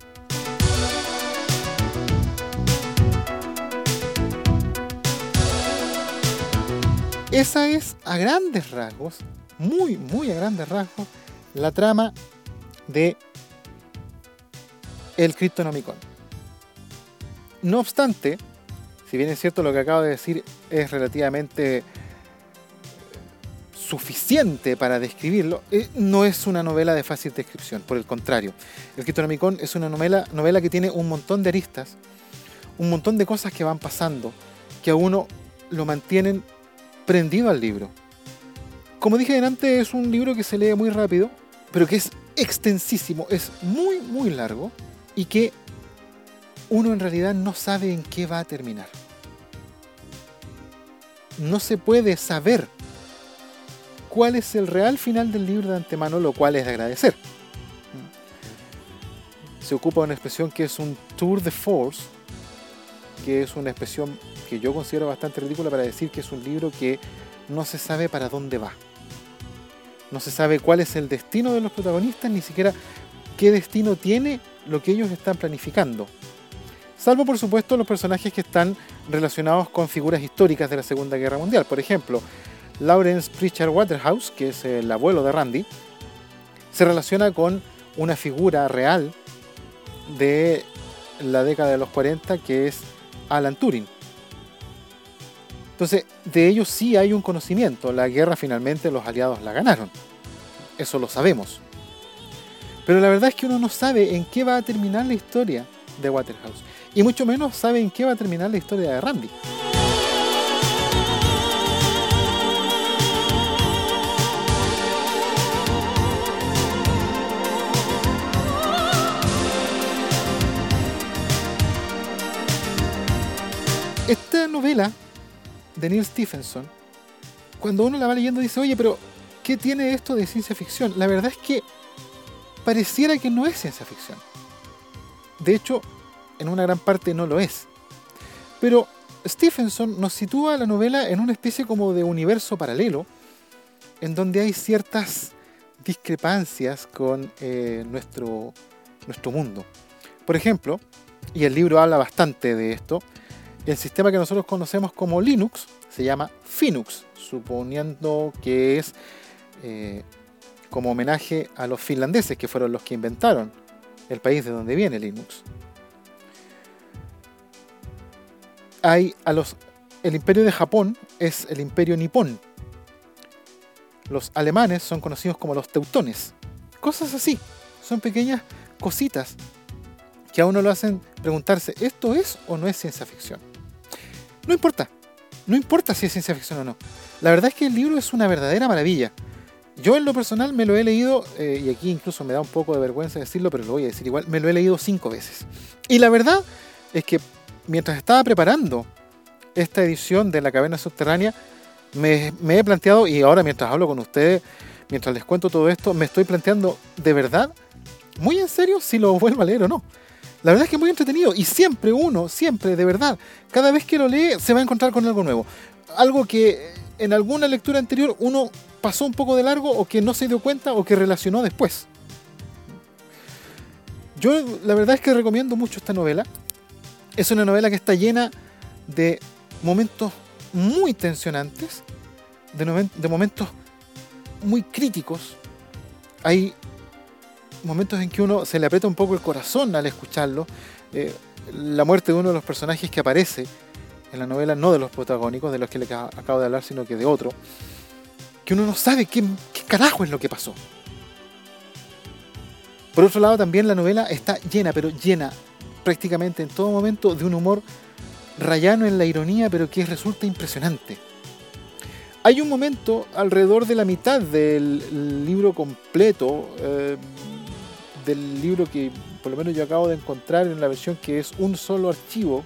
Esa es a grandes rasgos, muy, muy a grandes rasgos, la trama de el Cryptonomicon. No obstante, si bien es cierto lo que acabo de decir es relativamente suficiente para describirlo, eh, no es una novela de fácil descripción, por el contrario. El Cryptonomicon es una novela, novela que tiene un montón de aristas, un montón de cosas que van pasando, que a uno lo mantienen prendido al libro. Como dije antes, es un libro que se lee muy rápido, pero que es extensísimo, es muy, muy largo y que uno en realidad no sabe en qué va a terminar. No se puede saber cuál es el real final del libro de antemano, lo cual es de agradecer. Se ocupa una expresión que es un tour de force, que es una expresión que yo considero bastante ridícula para decir que es un libro que no se sabe para dónde va. No se sabe cuál es el destino de los protagonistas, ni siquiera qué destino tiene lo que ellos están planificando. salvo por supuesto los personajes que están relacionados con figuras históricas de la Segunda Guerra Mundial. Por ejemplo, Lawrence Pritchard Waterhouse, que es el abuelo de Randy, se relaciona con una figura real de la década de los 40 que es Alan Turing. Entonces, de ellos sí hay un conocimiento. La guerra finalmente los aliados la ganaron. Eso lo sabemos. Pero la verdad es que uno no sabe en qué va a terminar la historia de Waterhouse. Y mucho menos sabe en qué va a terminar la historia de Randy. Esta novela de Neil Stephenson, cuando uno la va leyendo dice, oye, pero ¿qué tiene esto de ciencia ficción? La verdad es que pareciera que no es ciencia ficción. De hecho, en una gran parte no lo es. Pero Stephenson nos sitúa la novela en una especie como de universo paralelo, en donde hay ciertas discrepancias con eh, nuestro, nuestro mundo. Por ejemplo, y el libro habla bastante de esto, el sistema que nosotros conocemos como Linux se llama Finux, suponiendo que es eh, como homenaje a los finlandeses, que fueron los que inventaron el país de donde viene Linux. Hay a los, el imperio de Japón es el imperio nipón. Los alemanes son conocidos como los teutones. Cosas así, son pequeñas cositas que a uno lo hacen preguntarse, ¿esto es o no es ciencia ficción? No importa. No importa si es ciencia ficción o no. La verdad es que el libro es una verdadera maravilla. Yo en lo personal me lo he leído, eh, y aquí incluso me da un poco de vergüenza decirlo, pero lo voy a decir igual, me lo he leído cinco veces. Y la verdad es que mientras estaba preparando esta edición de La Caverna Subterránea, me, me he planteado, y ahora mientras hablo con ustedes, mientras les cuento todo esto, me estoy planteando de verdad, muy en serio, si lo vuelvo a leer o no. La verdad es que es muy entretenido y siempre uno, siempre, de verdad, cada vez que lo lee se va a encontrar con algo nuevo. Algo que en alguna lectura anterior uno pasó un poco de largo o que no se dio cuenta o que relacionó después. Yo la verdad es que recomiendo mucho esta novela. Es una novela que está llena de momentos muy tensionantes, de, de momentos muy críticos. Hay momentos en que uno se le aprieta un poco el corazón al escucharlo. Eh, la muerte de uno de los personajes que aparece en la novela, no de los protagónicos, de los que le acabo de hablar, sino que de otro, que uno no sabe qué, qué carajo es lo que pasó. Por otro lado, también la novela está llena, pero llena prácticamente en todo momento de un humor rayano en la ironía, pero que resulta impresionante. Hay un momento alrededor de la mitad del libro completo, eh, del libro que por lo menos yo acabo de encontrar en la versión que es un solo archivo,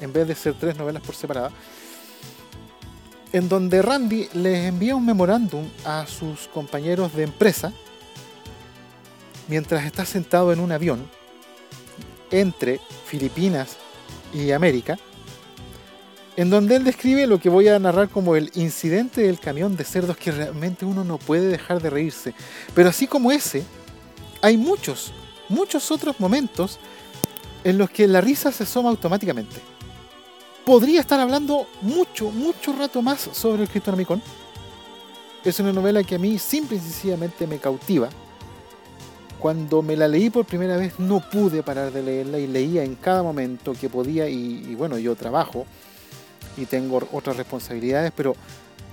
en vez de ser tres novelas por separada, en donde Randy les envía un memorándum a sus compañeros de empresa mientras está sentado en un avión entre Filipinas y América, en donde él describe lo que voy a narrar como el incidente del camión de cerdos que realmente uno no puede dejar de reírse. Pero así como ese, hay muchos, muchos otros momentos en los que la risa se asoma automáticamente. Podría estar hablando mucho, mucho rato más sobre el Cristianomicon. Es una novela que a mí simple y sencillamente me cautiva. Cuando me la leí por primera vez no pude parar de leerla y leía en cada momento que podía y, y bueno, yo trabajo y tengo otras responsabilidades, pero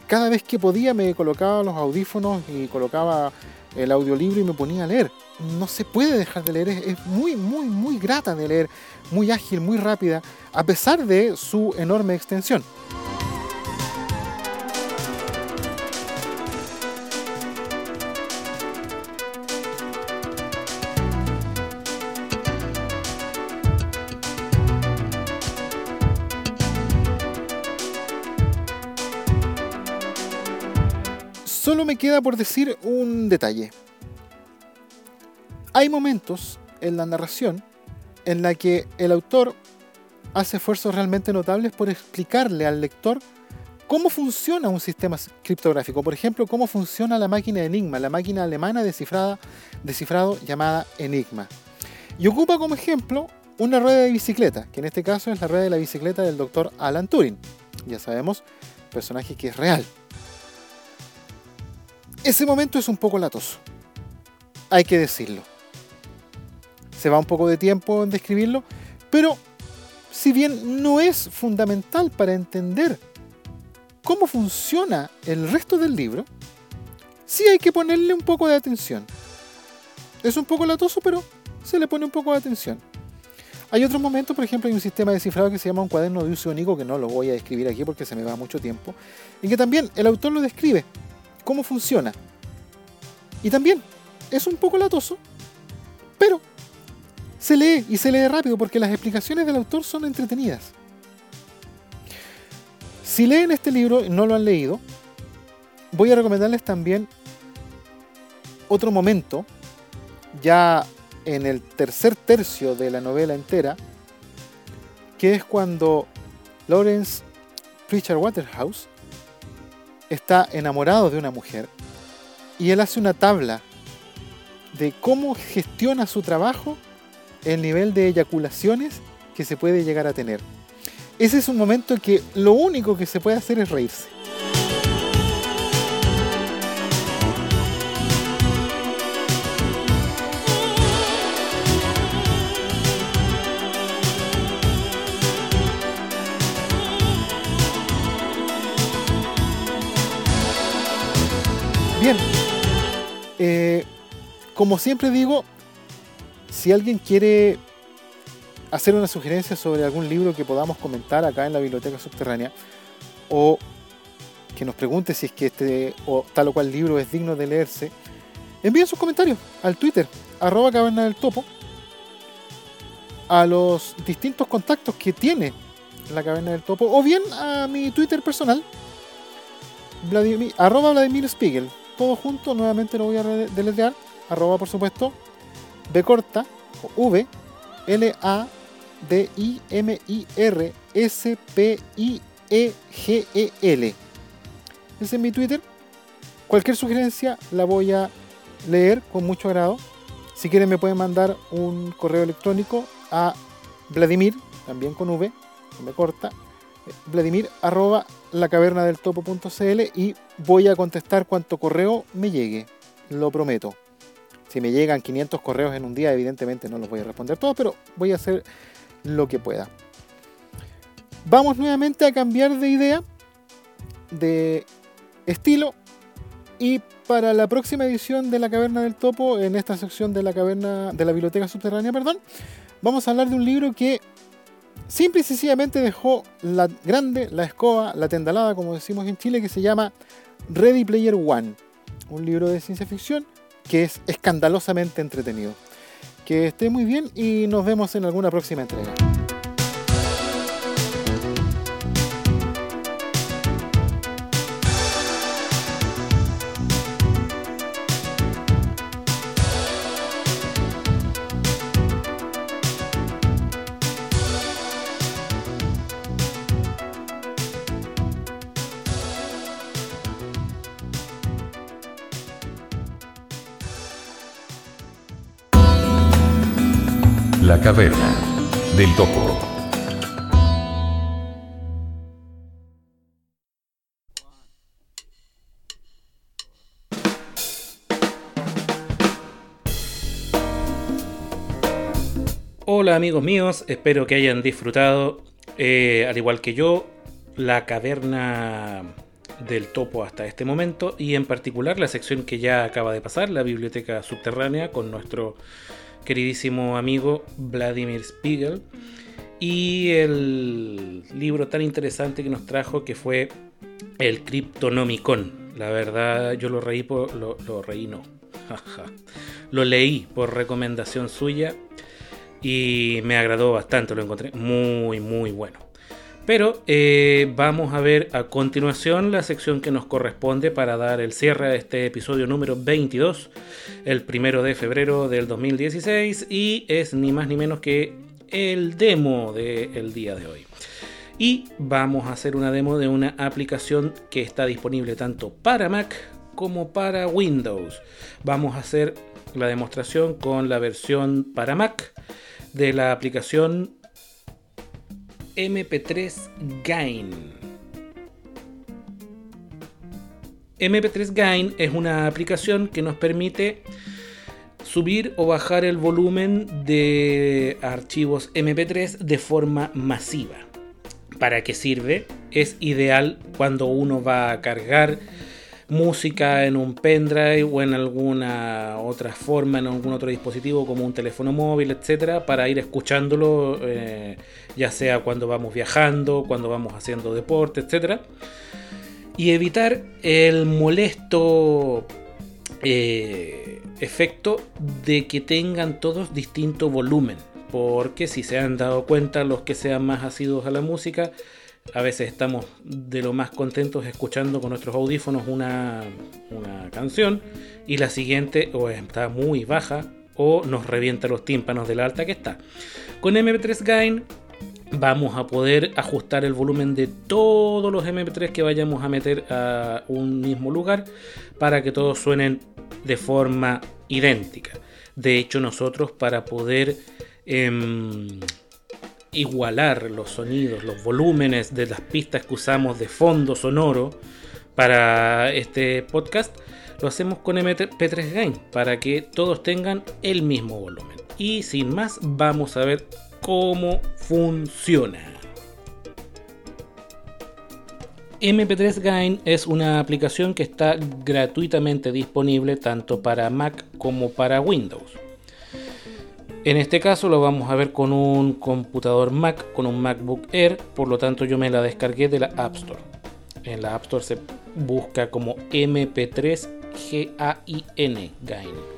cada vez que podía me colocaba los audífonos y colocaba el audiolibro y me ponía a leer no se puede dejar de leer, es, muy, muy, muy grata de leer, muy ágil, muy rápida, a pesar de su enorme extensión. Solo me queda por decir un detalle hay momentos en la narración en la que el autor hace esfuerzos realmente notables por explicarle al lector cómo funciona un sistema criptográfico. Por ejemplo, cómo funciona la máquina Enigma, la máquina alemana descifrada, descifrado llamada Enigma. Y ocupa como ejemplo una rueda de bicicleta, que en este caso es la rueda de la bicicleta del doctor Alan Turing. Ya sabemos, personaje que es real. Ese momento es un poco latoso, hay que decirlo. Se va un poco de tiempo en describirlo, pero si bien no es fundamental para entender cómo funciona el resto del libro, sí hay que ponerle un poco de atención. Es un poco latoso, pero se le pone un poco de atención. Hay otros momentos, por ejemplo, hay un sistema de cifrado que se llama un cuaderno de uso único, que no lo voy a describir aquí porque se me va mucho tiempo, en que también el autor lo describe, cómo funciona. Y también es un poco latoso, pero se lee y se lee rápido porque las explicaciones del autor son entretenidas. Si leen este libro y no lo han leído, voy a recomendarles también otro momento, ya en el tercer tercio de la novela entera, que es cuando Lawrence Richard Waterhouse está enamorado de una mujer y él hace una tabla de cómo gestiona su trabajo el nivel de eyaculaciones que se puede llegar a tener. Ese es un momento que lo único que se puede hacer es reírse. Eh, como siempre digo, si alguien quiere hacer una sugerencia sobre algún libro que podamos comentar acá en la biblioteca subterránea, o que nos pregunte si es que este o tal o cual libro es digno de leerse, envíen sus comentarios al Twitter, arroba caverna del topo, a los distintos contactos que tiene la caverna del topo, o bien a mi Twitter personal, Vladimir, arroba Vladimir Spiegel, todo junto, nuevamente lo voy a deletrear, arroba por supuesto, B corta, V, L, A, D, I, M, I, R, S, P, I, E, G, E, L. Ese es mi Twitter. Cualquier sugerencia la voy a leer con mucho agrado. Si quieren me pueden mandar un correo electrónico a Vladimir, también con V, me corta, Vladimir arroba lacavernadeltopo.cl y voy a contestar cuanto correo me llegue, lo prometo. Si me llegan 500 correos en un día, evidentemente no los voy a responder todos, pero voy a hacer lo que pueda. Vamos nuevamente a cambiar de idea, de estilo, y para la próxima edición de la Caverna del Topo, en esta sección de la caverna de la biblioteca subterránea, perdón, vamos a hablar de un libro que simple y sencillamente dejó la grande, la escoba, la tendalada, como decimos en Chile, que se llama Ready Player One. Un libro de ciencia ficción que es escandalosamente entretenido. Que esté muy bien y nos vemos en alguna próxima entrega. Caverna del topo. Hola amigos míos, espero que hayan disfrutado, eh, al igual que yo, la caverna del topo hasta este momento y en particular la sección que ya acaba de pasar, la biblioteca subterránea con nuestro queridísimo amigo Vladimir Spiegel y el libro tan interesante que nos trajo que fue el Cryptonomicon. La verdad yo lo reí por lo, reí no. [LAUGHS] lo leí por recomendación suya y me agradó bastante, lo encontré muy muy bueno. Pero eh, vamos a ver a continuación la sección que nos corresponde para dar el cierre a este episodio número 22, el primero de febrero del 2016, y es ni más ni menos que el demo del día de hoy. Y vamos a hacer una demo de una aplicación que está disponible tanto para Mac como para Windows. Vamos a hacer la demostración con la versión para Mac de la aplicación MP3 Gain. MP3 Gain es una aplicación que nos permite subir o bajar el volumen de archivos MP3 de forma masiva. ¿Para qué sirve? Es ideal cuando uno va a cargar música en un pendrive o en alguna otra forma, en algún otro dispositivo como un teléfono móvil, etcétera, para ir escuchándolo, eh, ya sea cuando vamos viajando, cuando vamos haciendo deporte, etcétera, y evitar el molesto eh, efecto de que tengan todos distinto volumen, porque si se han dado cuenta los que sean más asiduos a la música, a veces estamos de lo más contentos escuchando con nuestros audífonos una, canción y la siguiente o está muy baja o nos revienta los tímpanos de la alta que está. Con MP3 Gain vamos a poder ajustar el volumen de todos los MP3 que vayamos a meter a un mismo lugar para que todos suenen de forma idéntica. De hecho, nosotros para poder em, igualar los sonidos, los volúmenes de las pistas que usamos de fondo sonoro para este podcast, lo hacemos con MP3 Gain para que todos tengan el mismo volumen. Y sin más, vamos a ver cómo funciona. MP3 Gain es una aplicación que está gratuitamente disponible tanto para Mac como para Windows. En este caso lo vamos a ver con un computador Mac, con un MacBook Air, por lo tanto yo me la descargué de la App Store. En la App Store se busca como MP3 G-A-I-N Gain.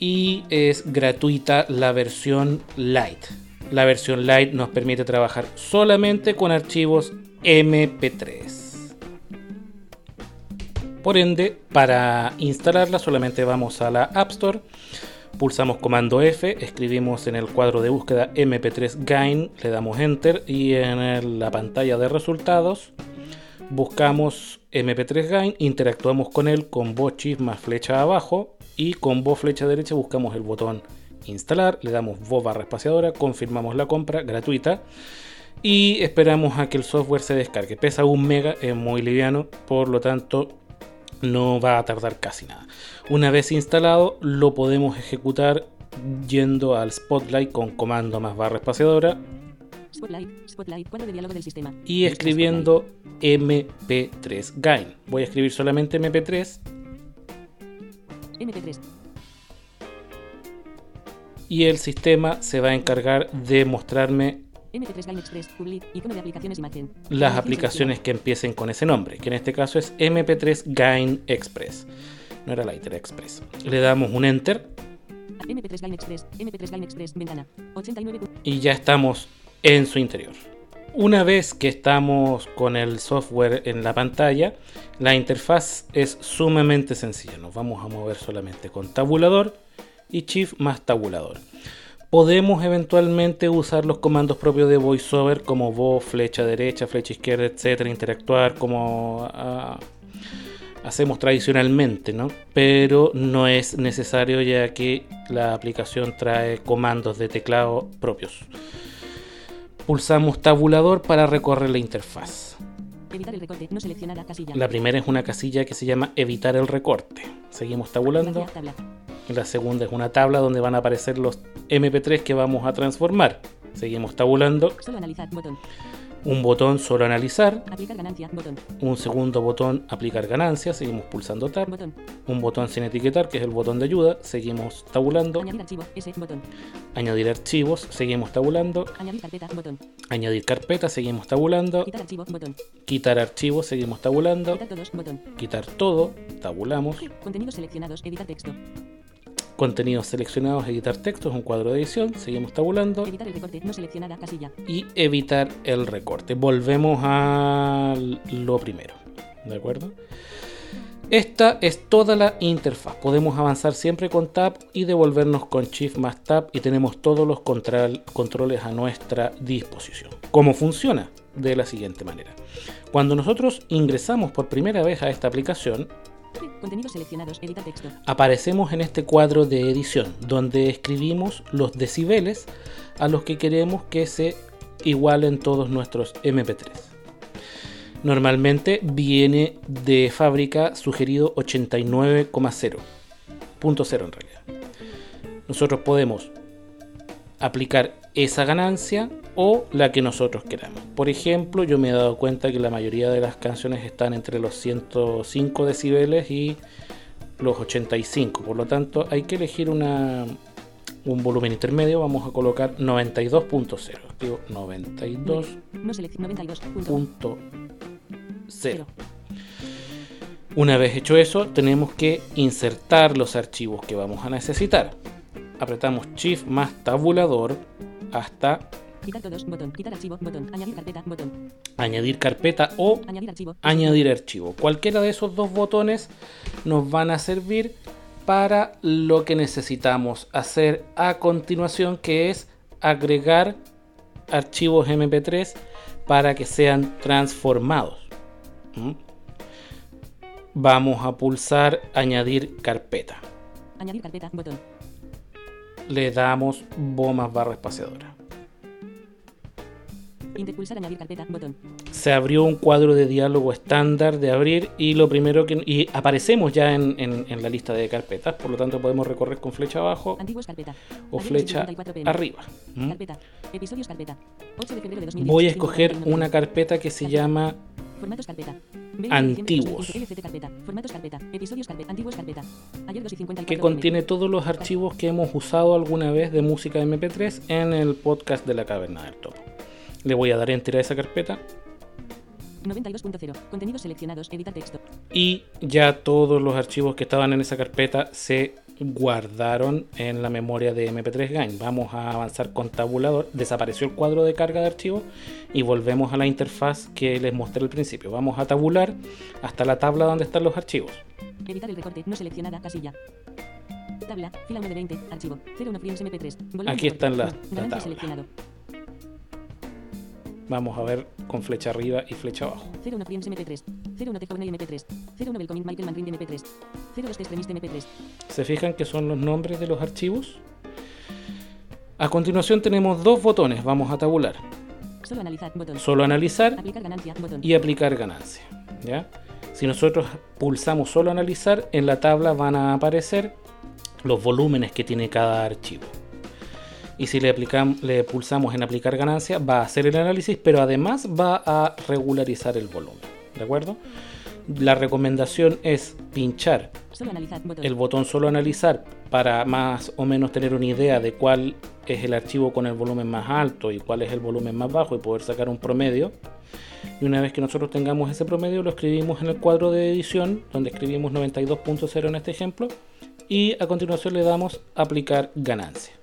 Y es gratuita la versión Lite. La versión Lite nos permite trabajar solamente con archivos MP3. Por ende, para instalarla solamente vamos a la App Store pulsamos comando F, escribimos en el cuadro de búsqueda MP3 Gain, le damos Enter y en la pantalla de resultados buscamos MP3 Gain, interactuamos con él con shift más flecha abajo y con voz flecha derecha buscamos el botón instalar, le damos voz barra espaciadora, confirmamos la compra gratuita y esperamos a que el software se descargue. Pesa un mega, es muy liviano, por lo tanto no va a tardar casi nada. Una vez instalado, lo podemos ejecutar yendo al Spotlight con comando más barra espaciadora y escribiendo mp3 gain. Voy a escribir solamente mp3. MP3. Y el sistema se va a encargar de mostrarme MP3 Gain Express, Public, icono de aplicaciones imagen. Las aplicaciones que empiecen con ese nombre, que en este caso es MP3 Gain Express. No era Lighter Express. Le damos un Enter. MP3 Gain Express, MP3 Gain Express, ventana. 89. Y ya estamos en su interior. Una vez que estamos con el software en la pantalla, la interfaz es sumamente sencilla. Nos vamos a mover solamente con tabulador y Shift más tabulador. Podemos eventualmente usar los comandos propios de VoiceOver como voz, flecha derecha, flecha izquierda, etcétera, interactuar como ah, hacemos tradicionalmente, ¿no? Pero no es necesario ya que la aplicación trae comandos de teclado propios. Pulsamos tabulador para recorrer la interfaz. La primera es una casilla que se llama evitar el recorte. Seguimos tabulando. La segunda es una tabla donde van a aparecer los MP3 que vamos a transformar. Seguimos tabulando. Solo analizar, botón un botón solo analizar, un segundo botón aplicar ganancias, seguimos pulsando tab, un botón sin etiquetar que es el botón de ayuda, seguimos tabulando, añadir, archivos, seguimos tabulando, añadir carpeta, seguimos tabulando, quitar, archivos, seguimos tabulando, quitar, todo, tabulamos, contenidos seleccionados, editar texto, contenidos seleccionados, editar textos, un cuadro de edición, seguimos tabulando. Evitar el recorte, no seleccionada, casilla. Y evitar el recorte. Volvemos a lo primero. ¿De acuerdo? Esta es toda la interfaz. Podemos avanzar siempre con Tab y devolvernos con Shift más Tab y tenemos todos los controles a nuestra disposición. ¿Cómo funciona? De la siguiente manera. Cuando nosotros ingresamos por primera vez a esta aplicación, Contenidos seleccionados, edita. Aparecemos en este cuadro de edición, donde escribimos los decibeles a los que queremos que se igualen todos nuestros MP3. Normalmente viene de fábrica sugerido 89,0. Punto cero en realidad. Nosotros podemos aplicar esa ganancia o la que nosotros queramos. Por ejemplo, yo me he dado cuenta que la mayoría de las canciones están entre los 105 decibeles y los 85. Por lo tanto, hay que elegir una, un volumen intermedio. Vamos a colocar 92.0. Digo 92.0. Una vez hecho eso, tenemos que insertar los archivos que vamos a necesitar. Apretamos Shift más tabulador hasta Quitar todos, botón, quitar archivo, botón, añadir carpeta, botón. Añadir carpeta o añadir archivo. añadir archivo. Cualquiera de esos dos botones nos van a servir para lo que necesitamos hacer a continuación, que es agregar archivos MP3 para que sean transformados. ¿Mm? Vamos a pulsar añadir carpeta. Añadir carpeta, botón. Le damos bombas barra espaciadora. Se abrió un cuadro de diálogo estándar de abrir y lo primero que y aparecemos ya en, en, la lista de carpetas, por lo tanto podemos recorrer con flecha abajo o flecha arriba. ¿Mm? Voy a escoger una carpeta que se llama antiguos. que contiene todos los archivos que hemos usado alguna vez de música MP3 en el podcast de la caverna del topo. Le voy a dar enter a esa carpeta. 92.0. Contenidos seleccionados. Editar texto. Y ya todos los archivos que estaban en esa carpeta se guardaron en la memoria de MP3 Gain. Vamos a avanzar con tabulador. Desapareció el cuadro de carga de archivos y volvemos a la interfaz que les mostré al principio. Vamos a tabular hasta la tabla donde están los archivos. Editar el recorte no seleccionada casilla. Tabla, fila 1 de 20, archivo, 01 frames MP3. Aquí están las la tabla. Vamos a ver con flecha arriba y flecha abajo. 01 Friends MP3, 01 Tejovenay MP3, 01 Belcomin Michael Manrin MP3, 02 Extremist MP3. ¿Se fijan que son los nombres de los archivos? A continuación tenemos dos botones, vamos a tabular. Solo analizar, botón. Solo analizar aplicar ganancia, botón. y aplicar ganancia. ¿ya? Si nosotros pulsamos solo analizar, en la tabla van a aparecer los volúmenes que tiene cada archivo y si le, aplicamos, le pulsamos en aplicar ganancia va a hacer el análisis, pero además va a regularizar el volumen. ¿De acuerdo? La recomendación es pinchar el botón solo analizar para más o menos tener una idea de cuál es el archivo con el volumen más alto y cuál es el volumen más bajo y poder sacar un promedio. Y una vez que nosotros tengamos ese promedio, lo escribimos en el cuadro de edición, donde escribimos 92.0 en este ejemplo, y a continuación le damos aplicar ganancia.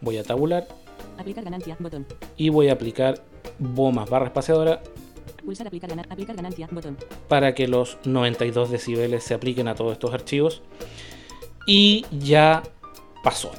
Voy a tabular. Aplicar ganancia, botón. Y voy a aplicar bombas barra espaciadora. Pulsar aplicar, aplicar ganancia, botón. Para que los 92 decibeles se apliquen a todos estos archivos. Y ya pasó.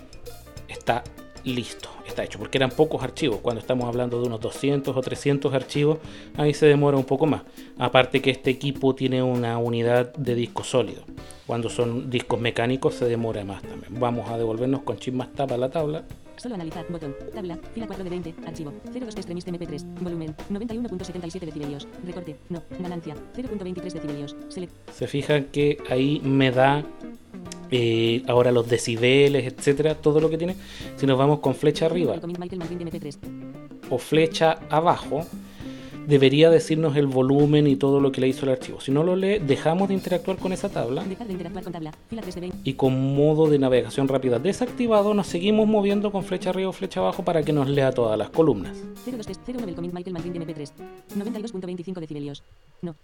Está listo. Está hecho. Porque eran pocos archivos. Cuando estamos hablando de unos 200 o 300 archivos, ahí se demora un poco más. Aparte que este equipo tiene una unidad de disco sólido. Cuando son discos mecánicos se demora más también. Vamos a devolvernos con chip más tapa a la tabla. Solo analizar, botón, tabla, fila 4 de 20, archivo, 02 extremista MP3, volumen, 91.77 decibelios, recorte, no, ganancia, 0.23 decibelios, select. Se fijan que ahí me da eh, ahora los decibeles, etcétera, todo lo que tiene. Si nos vamos con flecha arriba o flecha abajo, debería decirnos el volumen y todo lo que le hizo el archivo. Si no lo lee, dejamos de interactuar con esa tabla. Y con modo de navegación rápida desactivado, nos seguimos moviendo con flecha arriba o flecha abajo para que nos lea todas las columnas.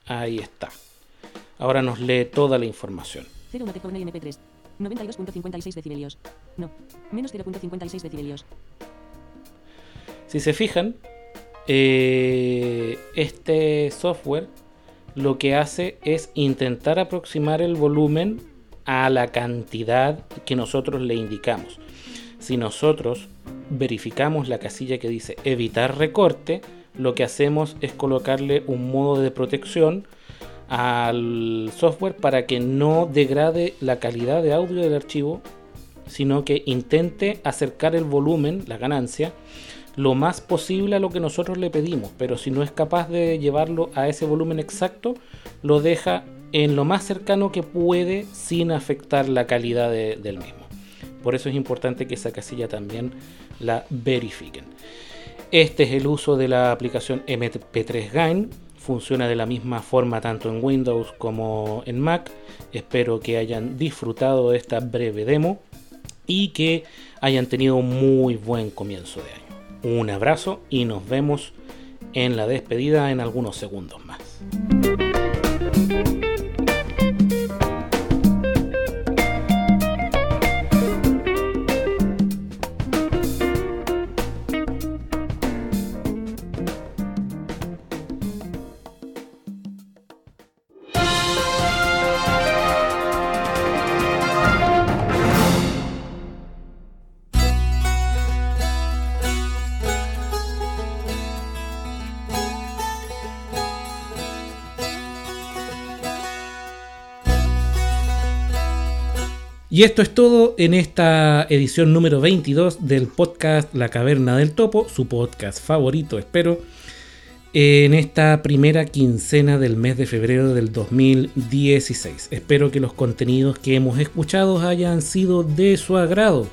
Ahí está. Ahora nos lee toda la información. 92.56 decibelios. No, menos 0.56 decibelios. Si se fijan, eh, este software lo que hace es intentar aproximar el volumen a la cantidad que nosotros le indicamos. Si nosotros verificamos la casilla que dice evitar recorte, lo que hacemos es colocarle un modo de protección al software para que no degrade la calidad de audio del archivo, sino que intente acercar el volumen, la ganancia, lo más posible a lo que nosotros le pedimos, pero si no es capaz de llevarlo a ese volumen exacto, lo deja en lo más cercano que puede sin afectar la calidad del mismo. Por eso es importante que esa casilla también la verifiquen. Este es el uso de la aplicación MP3 Gain. Funciona de la misma forma tanto en Windows como en Mac. Espero que hayan disfrutado de esta breve demo y que hayan tenido un muy buen comienzo de año. Un abrazo y nos vemos en la despedida en algunos segundos más. Y esto es todo en esta edición número 22 del podcast La Caverna del Topo, su podcast favorito, espero, en esta primera quincena del mes de febrero del 2016. Espero que los contenidos que hemos escuchado hayan sido de su agrado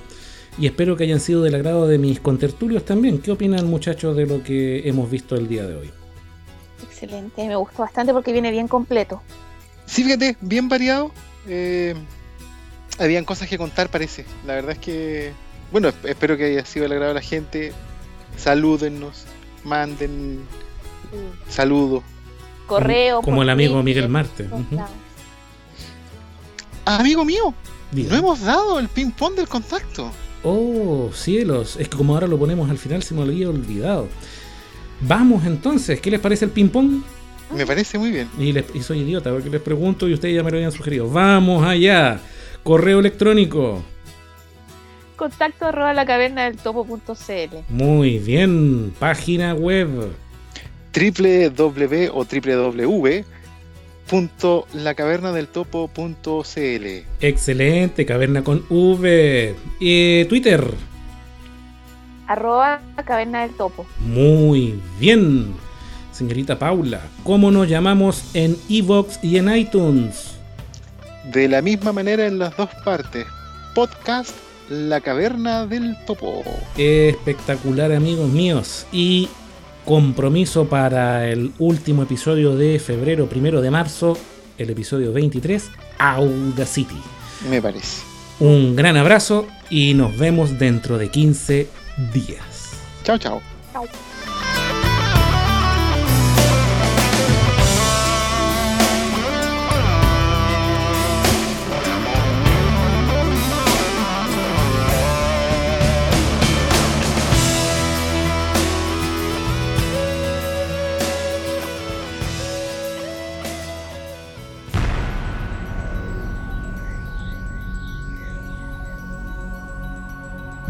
y espero que hayan sido del agrado de mis contertulios también. ¿Qué opinan muchachos de lo que hemos visto el día de hoy? Excelente, me gustó bastante porque viene bien completo. Sí, fíjate, bien variado. Eh, habían cosas que contar, parece. La verdad es que, bueno, espero que haya sido el agrado de la gente. Salúdennos, manden saludos. Correo. Como el amigo Miguel Marte. Amigo mío, no hemos dado el ping-pong del contacto. Oh, cielos. Es que como ahora lo ponemos al final se me había olvidado. Vamos entonces, ¿qué les parece el ping-pong? Me parece muy bien. Y, les, y soy idiota porque les pregunto y ustedes ya me lo habían sugerido. Vamos allá. Correo electrónico. Contacto arroba la caverna del topo.cl. Muy bien. Página web. www o www.lacavernadeltopo.cl. Excelente, caverna con V. Eh, Twitter. Arroba caverna del topo. Muy bien. Señorita Paula, ¿cómo nos llamamos en Evox y en iTunes? De la misma manera en las dos partes. Podcast La Caverna del Topo. Espectacular amigos míos. Y compromiso para el último episodio de febrero, primero de marzo, el episodio 23, Audacity. Me parece. Un gran abrazo y nos vemos dentro de 15 días. Chao, chao. Chao.